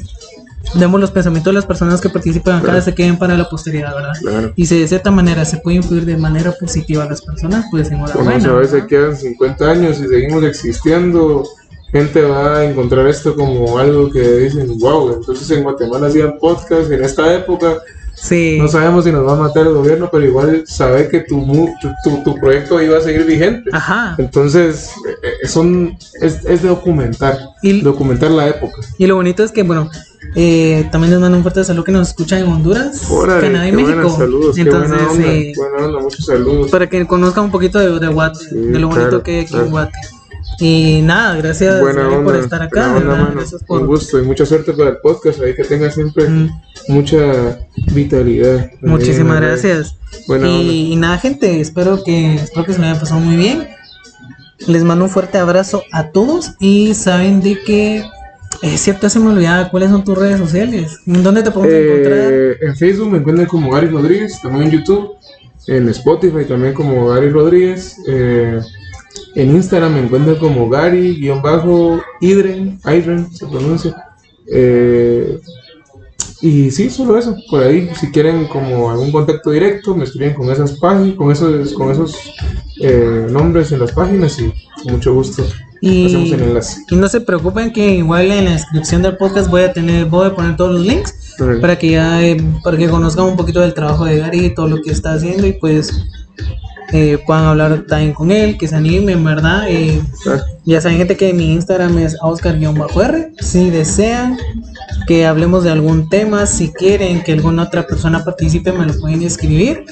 demos los pensamientos de las personas que participan acá, Claro. se queden para la posteridad, ¿verdad? Claro. Y si de cierta manera se puede influir de manera positiva a las personas, pues enhorabuena. Vamos a ¿verdad? quedan 50 años y seguimos existiendo. Gente va a encontrar esto como algo que dicen, wow, entonces en Guatemala hacían podcast en esta época. Sí, No sabemos si nos va a matar el gobierno, pero igual sabe que tu, tu, tu, tu proyecto iba a seguir vigente. ajá. Entonces, eh, eh, son, es, es de documentar, Y- documentar la época. Y lo bonito es que, bueno, eh, también les mando un fuerte saludo que nos escuchan en Honduras, Órale, Canadá y México. saludos, Entonces, buena onda, eh, buena onda, muchos saludos. para que conozcan un poquito de, de Guate, Sí, de lo bonito claro, que hay aquí claro. en Guate. Y nada, gracias Buena Gary, onda, por estar acá, onda, mano. gracias Un por... gusto y mucha suerte para el podcast, ahí que tenga siempre Mm. mucha vitalidad. Muchísimas gracias. Buena. Y, y nada, gente, espero que, espero que se me haya pasado muy bien. Les mando un fuerte abrazo a todos y saben de que es cierto, se me olvidaba cuáles son tus redes sociales. ¿En dónde te podemos encontrar? Eh, en Facebook me encuentran como Gary Rodríguez, también en YouTube, en Spotify también como Gary Rodríguez, eh, en Instagram me encuentran como Gary-Idren, Idren se pronuncia. Eh, y sí, solo eso, por ahí, si quieren como algún contacto directo, me escriben con esas páginas, con esos, con esos eh, nombres en las páginas y con mucho gusto Y, hacemos el enlace. y no se preocupen que igual en la descripción del podcast voy a tener, voy a poner todos los links para que ya eh, para que conozcan un poquito del trabajo de Gary y todo lo que está haciendo y pues eh, puedan hablar también con él, que se animen, ¿verdad? Eh, ya saben gente que mi Instagram es oscar-r. Si desean que hablemos de algún tema, si quieren que alguna otra persona participe, me lo pueden escribir.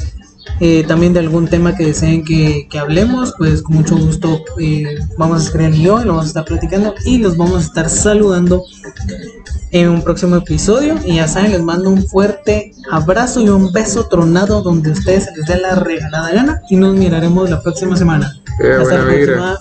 Eh, también de algún tema que deseen que, que hablemos, pues con mucho gusto eh, vamos a escribir yo y lo vamos a estar platicando y los vamos a estar saludando en un próximo episodio. Y ya saben, les mando un fuerte abrazo y un beso tronado donde ustedes se les dé la regalada gana y nos miraremos la próxima semana. Hasta la próxima.